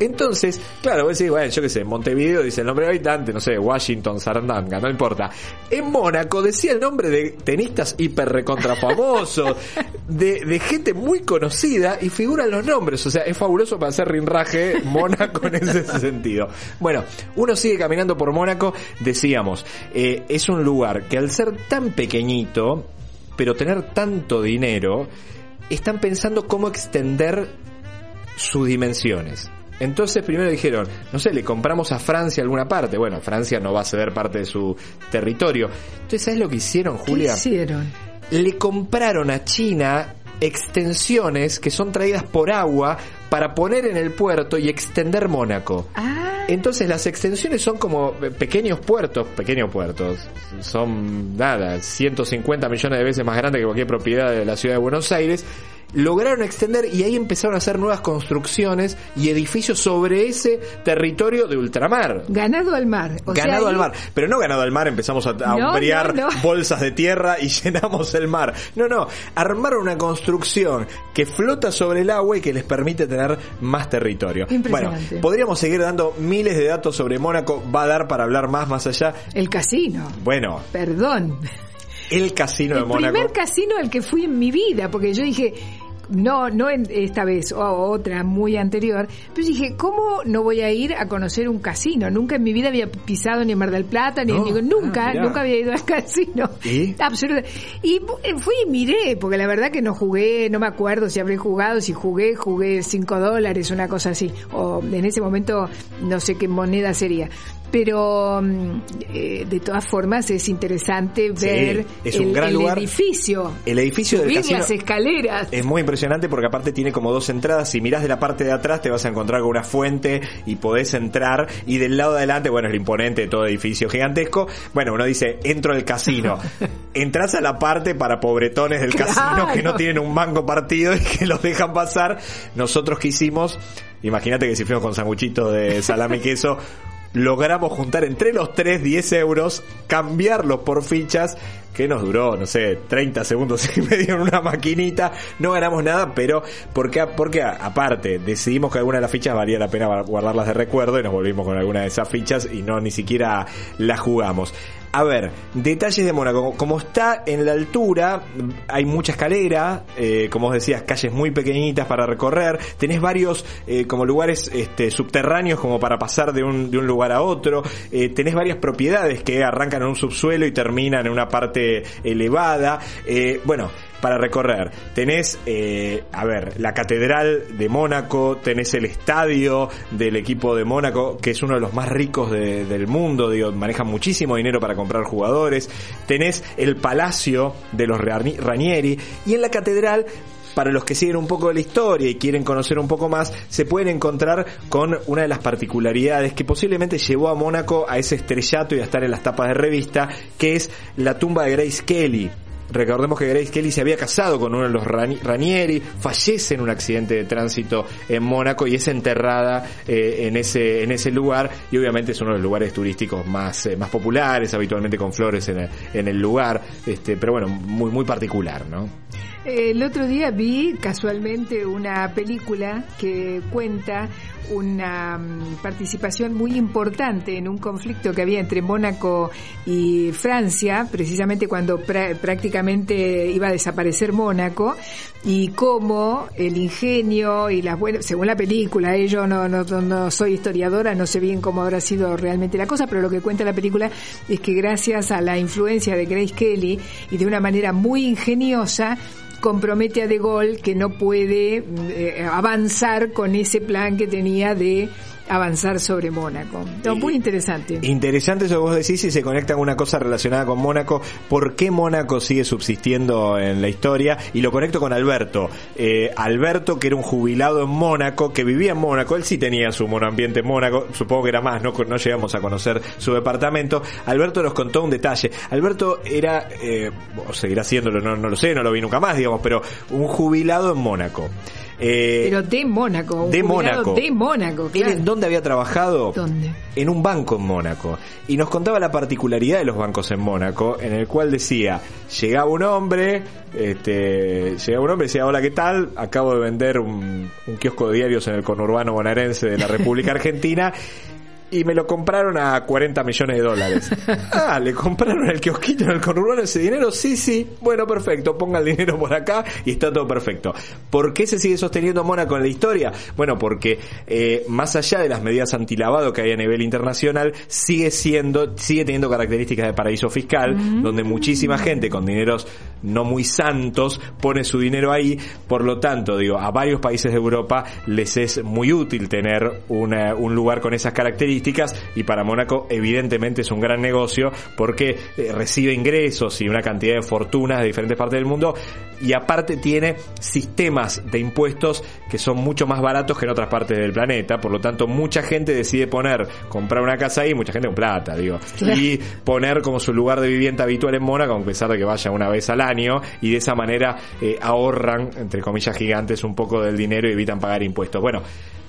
Entonces, claro, vos decís, bueno, yo qué sé, en Montevideo dice el nombre del habitante, no sé, Washington, Sarandanga, no importa. En Mónaco decía el nombre de tenistas hiper recontra famosos, de, de gente muy conocida y figuran los nombres. O sea, es fabuloso para hacer rinraje Mónaco en ese sentido. Bueno, uno sigue caminando por Mónaco, decíamos, eh, es un lugar que al ser tan pequeñito, pero tener tanto dinero, están pensando cómo extender sus dimensiones. Entonces primero dijeron, no sé, le compramos a Francia alguna parte. Bueno, Francia no va a ceder parte de su territorio. Entonces, ¿sabes lo que hicieron, ¿Qué Julia? hicieron? Le compraron a China extensiones que son traídas por agua para poner en el puerto y extender Mónaco. Ah, Entonces las extensiones son como pequeños puertos, pequeños puertos, son nada, 150 millones de veces más grandes que cualquier propiedad de la ciudad de Buenos Aires. Lograron extender y ahí empezaron a hacer nuevas construcciones y edificios sobre ese territorio de ultramar. ganado al mar. O ganado al mar. Pero no ganado al mar, empezamos a, a No, hombrear no, no. bolsas de tierra y llenamos el mar. No, no. Armaron una construcción que flota sobre el agua y que les permite tener más territorio. Bueno, podríamos seguir dando miles de datos sobre Mónaco. Va a dar para hablar más, más allá. El casino. Bueno, Perdón. el casino de el Mónaco. primer casino al que fui en mi vida, porque yo dije, no, no en esta vez, o otra muy anterior, pero dije, ¿cómo no voy a ir a conocer un casino? Nunca en mi vida había pisado ni en Mar del Plata, ni No. en ningún- nunca, Ah, nunca había ido al casino. ¿Y? Absolutamente. Y eh, fui y miré, porque la verdad que no jugué, no me acuerdo si habré jugado, si jugué, jugué 5 dólares, una cosa así. O en ese momento no sé qué moneda sería. Pero mm, eh, de todas formas es interesante Sí, ver es un el, gran el lugar. edificio. El edificio del subir casino las escaleras. Es muy impresionante porque aparte tiene como dos entradas. Si mirás de la parte de atrás te vas a encontrar con una fuente y podés entrar. Y del lado de adelante, bueno, es el imponente de todo edificio gigantesco. Bueno, uno dice, entro al casino. Entrás a la parte para pobretones del Claro. casino que no tienen un mango partido y que los dejan pasar. Nosotros que hicimos, imagínate que si fuimos con sanguchito de salami y queso, logramos juntar entre los tres 10 euros, cambiarlos por fichas, que nos duró, no sé, 30 segundos y medio en una maquinita. No ganamos nada, pero porque, porque aparte decidimos que alguna de las fichas valía la pena guardarlas de recuerdo y nos volvimos con alguna de esas fichas y no ni siquiera las jugamos. A ver, detalles de Mónaco. Como está en la altura, hay mucha escalera, eh, como vos decías, calles muy pequeñitas para recorrer. Tenés varios eh, como lugares este, subterráneos como para pasar de un, de un lugar a otro. Eh, tenés varias propiedades que arrancan en un subsuelo y terminan en una parte elevada. Eh, bueno, para recorrer. Tenés, eh, a ver, la Catedral de Mónaco, tenés el estadio del equipo de Mónaco, que es uno de los más ricos de- del mundo, digo, manejan muchísimo dinero para comprar jugadores. Tenés el Palacio de los Rani- Ranieri y en la Catedral para los que siguen un poco de la historia y quieren conocer un poco más, se pueden encontrar con una de las particularidades que posiblemente llevó a Mónaco a ese estrellato y a estar en las tapas de revista, que es la tumba de Grace Kelly. Recordemos que Grace Kelly se había casado con uno de los Rani- Ranieri, fallece en un accidente de tránsito en Mónaco y es enterrada eh, en ese en ese lugar y obviamente es uno de los lugares turísticos más eh, más populares, habitualmente con flores en el, en el lugar, este, pero bueno, muy muy particular, ¿no? El otro día vi casualmente una película que cuenta una mm, participación muy importante en un conflicto que había entre Mónaco y Francia, precisamente cuando prá- prácticamente iba a desaparecer Mónaco, y cómo el ingenio y las buenas, según la película, eh, yo no, no- no soy historiadora, no sé bien cómo habrá sido realmente la cosa, pero lo que cuenta la película es que gracias a la influencia de Grace Kelly y de una manera muy ingeniosa, compromete a De Gaulle que no puede eh, avanzar con ese plan que tenía de avanzar sobre Mónaco. No, muy interesante. Interesante eso que vos decís y se conecta con una cosa relacionada con Mónaco. ¿Por qué Mónaco sigue subsistiendo en la historia? Y lo conecto con Alberto. Eh, Alberto, que era un jubilado en Mónaco, que vivía en Mónaco, él sí tenía su monoambiente en Mónaco, supongo que era más, no, no llegamos a conocer su departamento. Alberto nos contó un detalle. Alberto era, eh, o seguirá haciéndolo, no, no lo sé, no lo vi nunca más, digamos, pero un jubilado en Mónaco. Eh, Pero de Mónaco. de Mónaco. De Mónaco, ¿Dónde había trabajado? ¿Dónde? En un banco en Mónaco. Y nos contaba la particularidad de los bancos en Mónaco, en el cual decía, llegaba un hombre, este, llegaba un hombre y decía, hola, ¿qué tal? Acabo de vender un, un kiosco de diarios en el conurbano bonaerense de la República Argentina y me lo compraron a 40 millones de dólares. Ah, le compraron el kiosquito en el conurbano ese dinero. Sí, sí. Bueno, perfecto. Ponga el dinero por acá y está todo perfecto. ¿Por qué se sigue sosteniendo Mónaco en la historia? Bueno, porque eh, más allá de las medidas antilavado que hay a nivel internacional, sigue siendo, sigue teniendo características de paraíso fiscal, donde muchísima gente con dineros no muy santos pone su dinero ahí. Por lo tanto, digo, a varios países de Europa les es muy útil tener un lugar con esas características y para Mónaco evidentemente es un gran negocio porque eh, recibe ingresos y una cantidad de fortunas de diferentes partes del mundo y aparte tiene sistemas de impuestos que son mucho más baratos que en otras partes del planeta, por lo tanto mucha gente decide poner, comprar una casa ahí, mucha gente con plata, digo, y poner como su lugar de vivienda habitual en Mónaco, a pesar de que vaya una vez al año, y de esa manera eh, ahorran, entre comillas gigantes, un poco del dinero y evitan pagar impuestos. Bueno,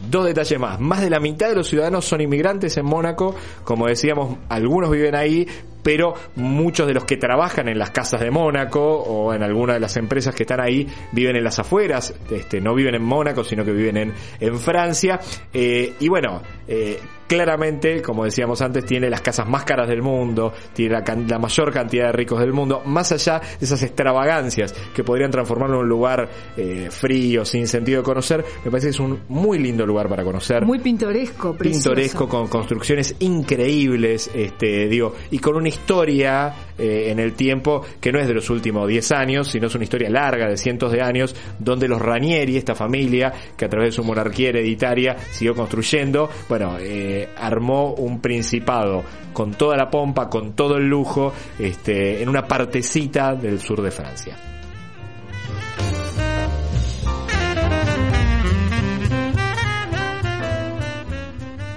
Dos detalles más. Más de la mitad de los ciudadanos son inmigrantes en Mónaco. Como decíamos, algunos viven ahí, pero muchos de los que trabajan en las casas de Mónaco o en alguna de las empresas que están ahí viven en las afueras, este, no viven en Mónaco, sino que viven en, en Francia. Eh, y bueno, eh, claramente, como decíamos antes, tiene las casas más caras del mundo, tiene la, mayor cantidad de ricos del mundo, más allá de esas extravagancias que podrían transformarlo en un lugar eh, frío, sin sentido de conocer, me parece que es un muy lindo lugar para conocer. Muy pintoresco, precioso. Pintoresco, con construcciones increíbles, este, digo, y con una historia eh, en el tiempo que no es de los últimos 10 años, sino es una historia larga de cientos de años, donde los Ranieri, esta familia, que a través de su monarquía hereditaria siguió construyendo, bueno, eh, armó un principado con toda la pompa, con todo el lujo, este, en una partecita del sur de Francia.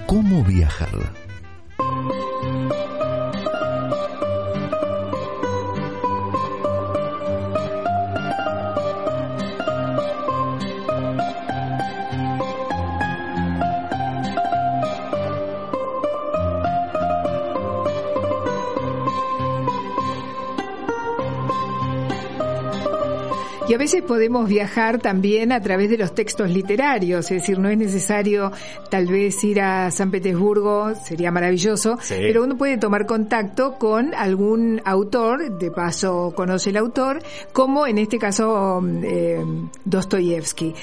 ¿Cómo viajar? Y a veces podemos viajar también a través de los textos literarios, es decir, no es necesario tal vez ir a San Petersburgo, sería maravilloso, pero uno puede tomar contacto con algún autor, de paso conoce el autor, como en este caso eh, Dostoyevsky.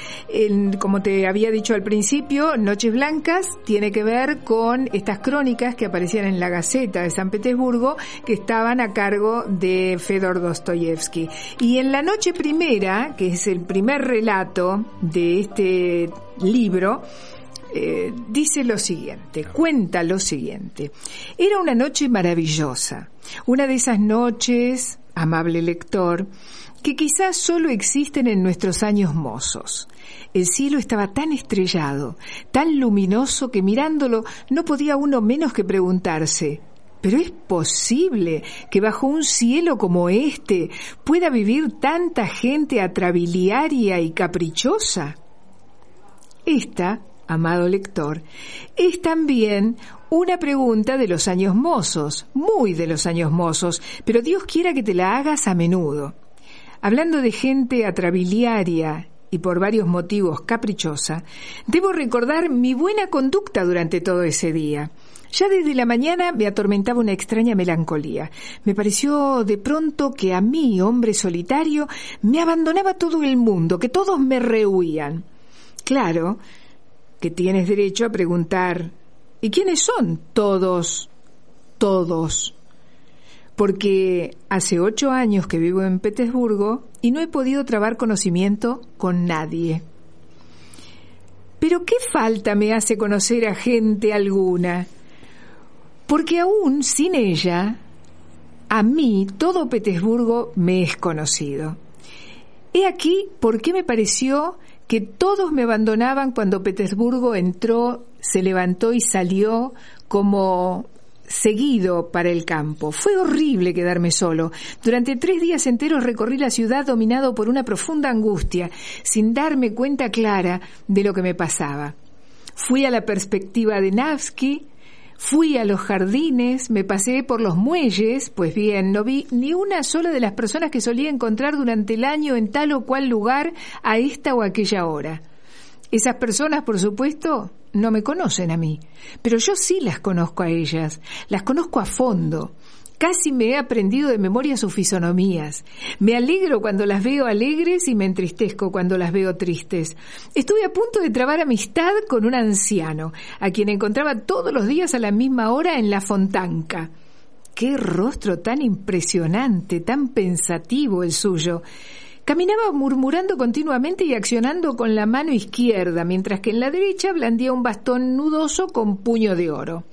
como te había dicho al principio, Noches Blancas tiene que ver con estas crónicas que aparecían en la Gaceta de San Petersburgo, que estaban a cargo de Fedor Dostoyevsky. Y en la noche primera, que es el primer relato de este libro, eh, dice lo siguiente, cuenta lo siguiente. Era una noche maravillosa, una de esas noches, amable lector, que quizás solo existen en nuestros años mozos. El cielo estaba tan estrellado, tan luminoso que mirándolo no podía uno menos que preguntarse, pero es posible que bajo un cielo como este pueda vivir tanta gente atrabiliaria y caprichosa. Esta, amado lector, es también una pregunta de los años mozos, muy de los años mozos, pero Dios quiera que te la hagas a menudo. Hablando de gente atrabiliaria y por varios motivos caprichosa, debo recordar mi buena conducta durante todo ese día. Ya desde la mañana me atormentaba una extraña melancolía. Me pareció de pronto que a mí, hombre solitario, me abandonaba todo el mundo, que todos me rehuían. Claro que tienes derecho a preguntar, ¿y quiénes son todos, todos? Porque hace ocho años que vivo en Petersburgo y no he podido trabar conocimiento con nadie. Pero ¿qué falta me hace conocer a gente alguna? Porque aún sin ella, a mí todo Petersburgo me es conocido. He aquí por qué me pareció que todos me abandonaban cuando Petersburgo entró, se levantó y salió como seguido para el campo. Fue horrible quedarme solo. Durante tres días enteros recorrí la ciudad dominado por una profunda angustia, sin darme cuenta clara de lo que me pasaba. Fui a la perspectiva de Navsky, Fui a los jardines, me pasé por los muelles, pues bien, no vi ni una sola de las personas que solía encontrar durante el año en tal o cual lugar a esta o aquella hora. Esas personas, por supuesto, no me conocen a mí, pero yo sí las conozco a ellas, las conozco a fondo. Casi me he aprendido de memoria sus fisonomías. Me alegro cuando las veo alegres y me entristezco cuando las veo tristes. Estuve a punto de trabar amistad con un anciano, a quien encontraba todos los días a la misma hora en la fontanca. Qué rostro tan impresionante, tan pensativo el suyo. Caminaba murmurando continuamente y accionando con la mano izquierda, mientras que en la derecha blandía un bastón nudoso con puño de oro.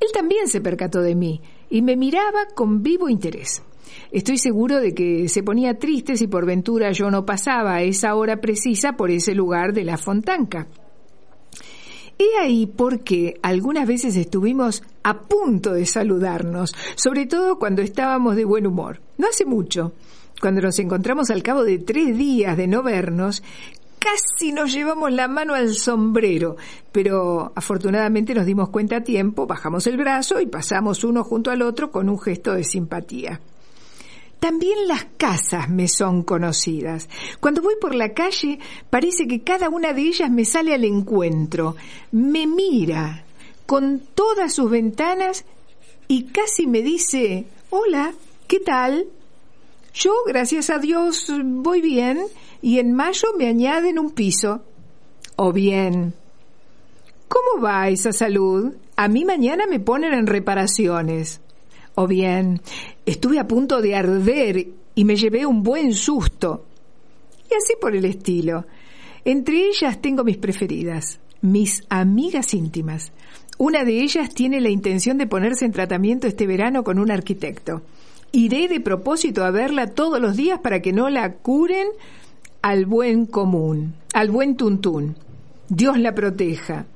Él también se percató de mí y me miraba con vivo interés. Estoy seguro de que se ponía triste si por ventura yo no pasaba a esa hora precisa por ese lugar de la fontanca. He ahí porque algunas veces estuvimos a punto de saludarnos, sobre todo cuando estábamos de buen humor. No hace mucho, cuando nos encontramos al cabo de tres días de no vernos, casi nos llevamos la mano al sombrero, pero afortunadamente nos dimos cuenta a tiempo, bajamos el brazo y pasamos uno junto al otro con un gesto de simpatía. También las casas me son conocidas. Cuando voy por la calle parece que cada una de ellas me sale al encuentro, me mira con todas sus ventanas y casi me dice, hola, ¿qué tal? Yo, gracias a Dios, voy bien y en mayo me añaden un piso. O bien, ¿cómo va esa salud? A mí mañana me ponen en reparaciones. O bien, estuve a punto de arder y me llevé un buen susto. Y así por el estilo. Entre ellas tengo mis preferidas, mis amigas íntimas. Una de ellas tiene la intención de ponerse en tratamiento este verano con un arquitecto. Iré de propósito a verla todos los días para que no la curen al buen común, al buen tuntún. Dios la proteja.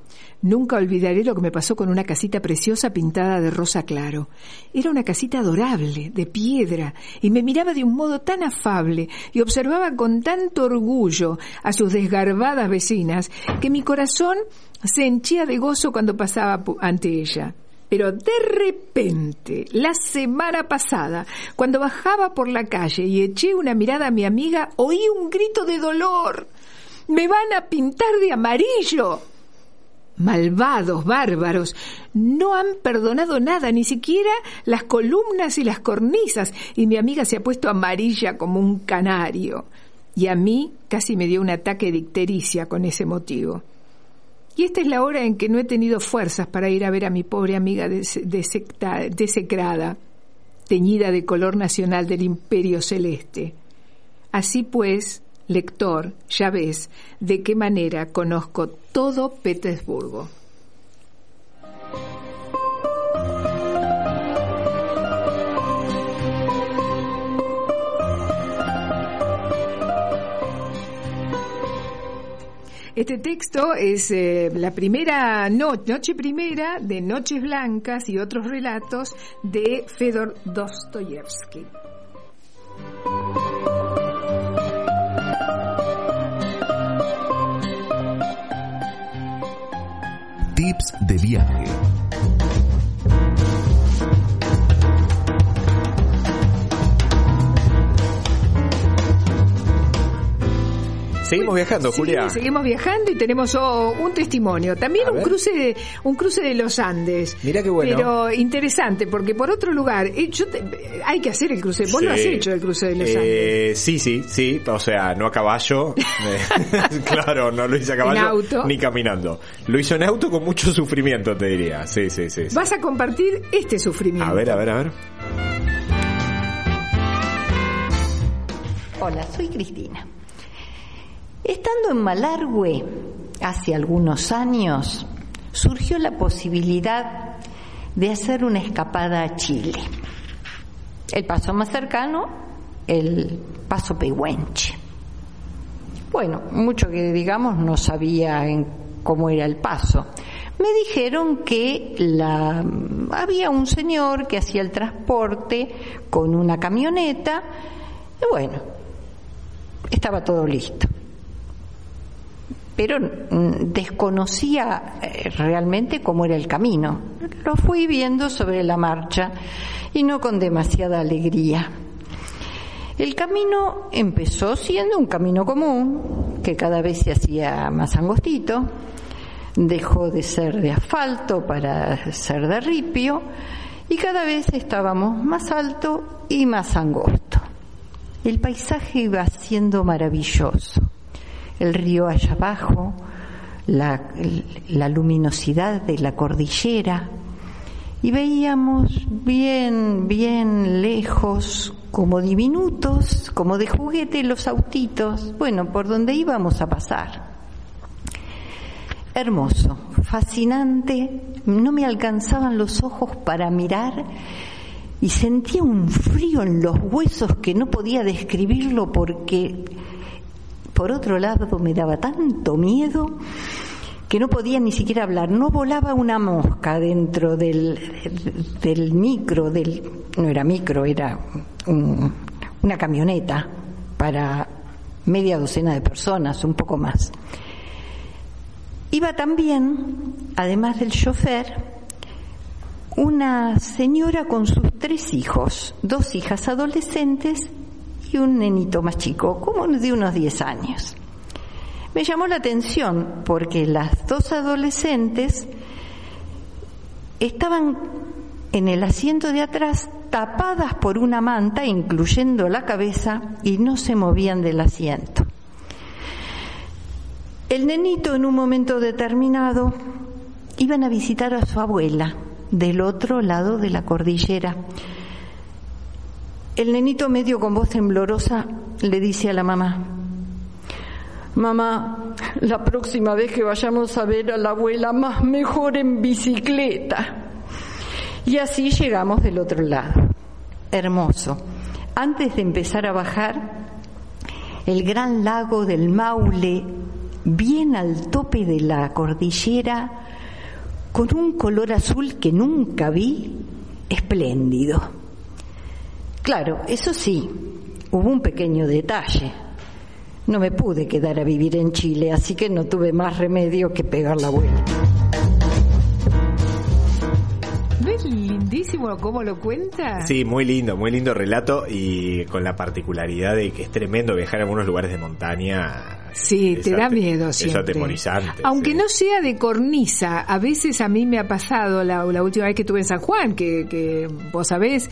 Nunca olvidaré lo que me pasó con una casita preciosa pintada de rosa claro. Era una casita adorable, de piedra, y me miraba de un modo tan afable y observaba con tanto orgullo a sus desgarbadas vecinas que mi corazón se henchía de gozo cuando pasaba ante ella. Pero de repente, la semana pasada, cuando bajaba por la calle y eché una mirada a mi amiga, oí un grito de dolor. Me van a pintar de amarillo. Malvados, bárbaros, no han perdonado nada, ni siquiera las columnas y las cornisas, y mi amiga se ha puesto amarilla como un canario. Y a mí casi me dio un ataque de ictericia con ese motivo. Y esta es la hora en que no he tenido fuerzas para ir a ver a mi pobre amiga desecrada, teñida de color nacional del imperio celeste. Así pues, lector, ya ves de qué manera conozco todo Petersburgo. Este texto es eh, la primera noche primera de Noches Blancas y otros relatos de Fedor Dostoyevsky. Tips de viaje. Seguimos viajando, Julia. seguimos viajando y tenemos oh, un testimonio. También un cruce, de, un cruce de los Andes. Mira qué bueno. Pero interesante, porque por otro lugar, eh, hay que hacer el cruce. Vos lo has hecho, el cruce de los eh, Andes. Sí, sí, sí. O sea, no a caballo. claro, no lo hice a caballo. auto. Ni caminando. Lo hizo en auto con mucho sufrimiento, te diría. Sí, sí, sí. Vas a compartir este sufrimiento. A ver, a ver, a ver. Hola, soy Cristina. Estando en Malargüe, hace algunos años, surgió la posibilidad de hacer una escapada a Chile. El paso más cercano, el paso Pehuenche. Bueno, mucho que digamos no sabía en cómo era el paso. Me dijeron que había un señor que hacía el transporte con una camioneta y bueno, estaba todo listo. Pero mm, desconocía eh, realmente cómo era el camino. Lo fui viendo sobre la marcha y no con demasiada alegría. El camino empezó siendo un camino común, que cada vez se hacía más angostito, dejó de ser de asfalto para ser de ripio, y cada vez estábamos más alto y más angosto. El paisaje iba siendo maravilloso. El río allá abajo, la, luminosidad de la cordillera, y veíamos bien, bien lejos, como diminutos, como de juguete, los autitos, bueno, por donde íbamos a pasar. Hermoso, fascinante, no me alcanzaban los ojos para mirar y sentía un frío en los huesos que no podía describirlo porque, por otro lado, me daba tanto miedo que no podía ni siquiera hablar. No volaba una mosca dentro del, del micro, del, no era micro, era una camioneta para media docena de personas, un poco más. Iba también, además del chofer, una señora con sus tres hijos, dos hijas adolescentes y un nenito más chico, como de unos 10 años. Me llamó la atención porque las dos adolescentes estaban en el asiento de atrás tapadas por una manta, incluyendo la cabeza, y no se movían del asiento. El nenito en un momento determinado iban a visitar a su abuela del otro lado de la cordillera. El nenito medio con voz temblorosa le dice a la mamá, Mamá, la próxima vez que vayamos a ver a la abuela, más mejor en bicicleta. Y así llegamos del otro lado. Hermoso. Antes de empezar a bajar, el gran lago del Maule, bien al tope de la cordillera, con un color azul que nunca vi, espléndido. Claro, eso sí, hubo un pequeño detalle no me pude quedar a vivir en Chile, así que no tuve más remedio que pegar la vuelta. ¿Ves lindísimo cómo lo cuenta? Sí, muy lindo, muy lindo relato y con la particularidad de que es tremendo viajar a algunos lugares de montaña Sí, te da miedo siempre. Es atemorizante. Aunque no sea de cornisa, a veces a mí me ha pasado la, última vez que estuve en San Juan, que, que vos sabés,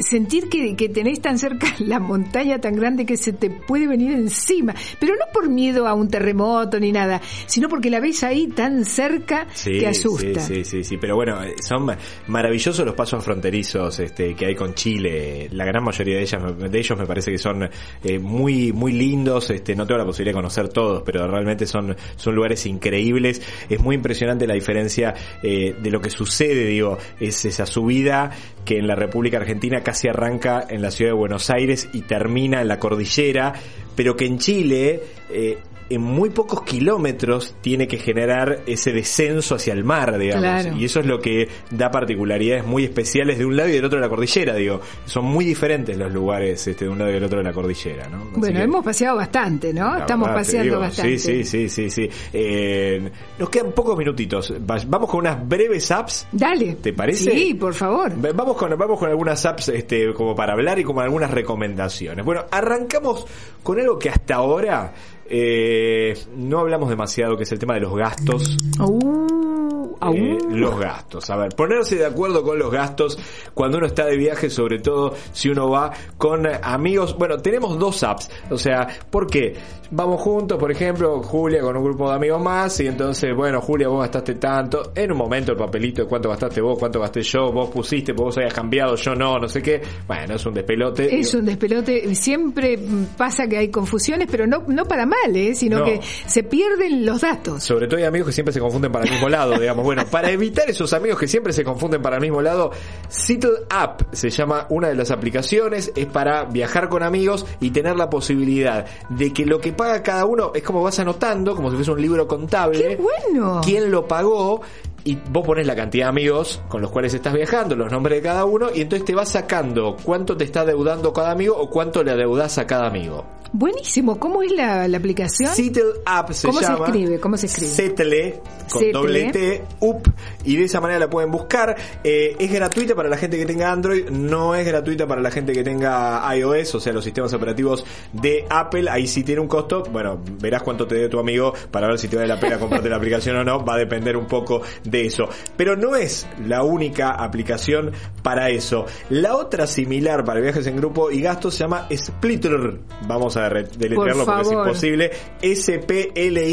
sentir que, que, tenés tan cerca la montaña tan grande que se te puede venir encima, pero no por miedo a un terremoto ni nada, sino porque la ves ahí tan cerca que asusta. Sí, sí, sí, sí, pero bueno, son maravillosos los pasos fronterizos este, que hay con Chile, la gran mayoría de, ellas, de ellos me parece que son eh, muy, muy lindos, este, no tengo la posibilidad conocer todos, pero realmente son, son lugares increíbles. Es muy impresionante la diferencia eh, de lo que sucede, digo, es esa subida que en la República Argentina casi arranca en la ciudad de Buenos Aires y termina en la cordillera, pero que en Chile eh, en muy pocos kilómetros tiene que generar ese descenso hacia el mar, digamos. Y eso es lo que da particularidades muy especiales de un lado y del otro de la cordillera, digo. Son muy diferentes los lugares este, de un lado y del otro de la cordillera, ¿no? bueno, hemos paseado bastante, ¿no? Estamos paseando bastante. Sí, sí, sí, sí, sí. Eh, nos quedan pocos minutitos. Vamos con unas breves apps. Dale. ¿Te parece? Sí, por favor. Vamos con, vamos con algunas apps este, como para hablar y como algunas recomendaciones. Bueno, arrancamos con algo que hasta ahora eh, no hablamos demasiado, que es el tema de los gastos. Uh. Eh, los gastos. A ver, ponerse de acuerdo con los gastos cuando uno está de viaje, sobre todo si uno va con amigos. Bueno, tenemos dos apps. O sea, ¿por qué? Vamos juntos, por ejemplo, Julia con un grupo de amigos más y entonces, bueno, Julia, vos gastaste tanto. En un momento el papelito de cuánto gastaste vos, cuánto gasté yo, vos pusiste, vos habías cambiado, yo no, no sé qué. Bueno, es un despelote. Es un despelote. Siempre pasa que hay confusiones, pero no, no para mal, ¿eh? sino No. que se pierden los datos. Sobre todo hay amigos que siempre se confunden para el mismo lado, digamos. Bueno, para evitar esos amigos que siempre se confunden para el mismo lado, Settle App se llama una de las aplicaciones, es para viajar con amigos y tener la posibilidad de que lo que paga cada uno es como vas anotando, como si fuese un libro contable. ¡Qué bueno! quién lo pagó y vos pones la cantidad de amigos con los cuales estás viajando, los nombres de cada uno y entonces te vas sacando cuánto te está deudando cada amigo o cuánto le adeudás a cada amigo. Buenísimo. ¿Cómo es la, la aplicación? Settle App se ¿Cómo se llama. escribe? ¿Cómo se escribe? Settle con Settle. doble T, up, y de esa manera la pueden buscar. Eh, es gratuita para la gente que tenga Android, no es gratuita para la gente que tenga iOS, o sea, los sistemas operativos de Apple. Ahí sí tiene un costo. Bueno, verás cuánto te dé tu amigo para ver si te vale la pena comprarte la aplicación o no. Va a depender un poco de eso. Pero no es la única aplicación para eso. La otra similar para viajes en grupo y gastos se llama Splitter. Vamos a re- deletrearlo Por porque es imposible.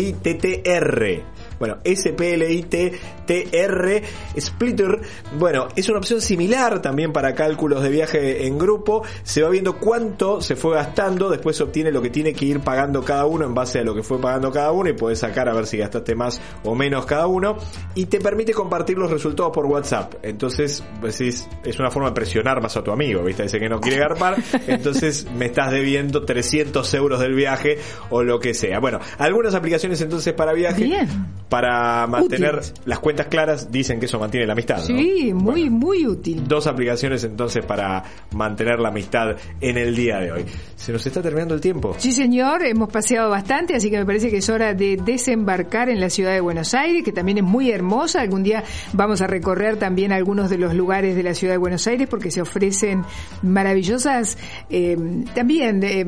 S-P-L-I-T-T-R. Bueno, S-P-L-I-T-T-R Splitter. Bueno, es una opción similar también para cálculos de viaje en grupo. Se va viendo cuánto se fue gastando. Después se obtiene lo que tiene que ir pagando cada uno en base a lo que fue pagando cada uno. Y puedes sacar a ver si gastaste más o menos cada uno. Y te permite compartir los resultados por WhatsApp. Entonces, pues es, es una forma de presionar más a tu amigo. ¿Viste? Dice que no quiere garpar. Entonces me estás debiendo 300 euros del viaje o lo que sea. Bueno, algunas aplicaciones entonces para viaje. Para mantener las cuentas claras, dicen que eso mantiene la amistad. ¿no? Sí, muy, Bueno, muy útil. Dos aplicaciones entonces para mantener la amistad en el día de hoy. Se nos está terminando el tiempo. Sí, señor, hemos paseado bastante, así que me parece que es hora de desembarcar en la ciudad de Buenos Aires, que también es muy hermosa. Algún día vamos a recorrer también algunos de los lugares de la ciudad de Buenos Aires porque se ofrecen maravillosas eh, también eh,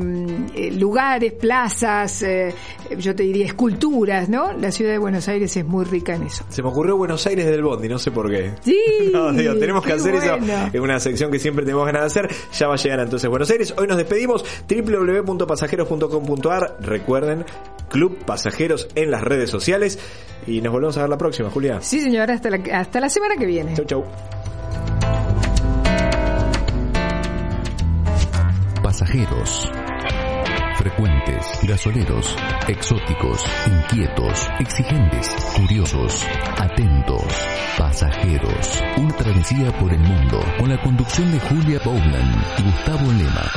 eh, lugares, plazas, eh, yo te diría esculturas, ¿no? La ciudad de Buenos Aires es muy rica en eso. Se me ocurrió Buenos Aires del Bondi, no sé por qué. Sí, No, digo, tenemos que hacer eso. Es una sección que siempre tenemos ganas de hacer. Ya va a llegar entonces Buenos Aires. Hoy nos despedimos. www.pasajeros.com.ar. Recuerden, Club Pasajeros en las redes sociales. Y nos volvemos a ver la próxima, Julia. Sí, señor, hasta la, hasta la semana que viene. Chau, chau. Pasajeros. Frecuentes, gasoleros, exóticos, inquietos, exigentes, curiosos, atentos, pasajeros. Una travesía por el mundo con la conducción de Julia Bowland y Gustavo Lema.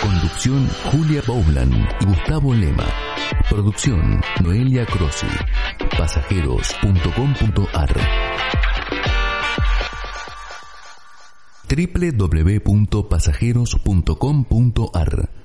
Conducción Julia Bowland y Gustavo Lema. Producción Noelia Crossi. Pasajeros.com.ar www.pasajeros.com.ar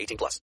18 plus.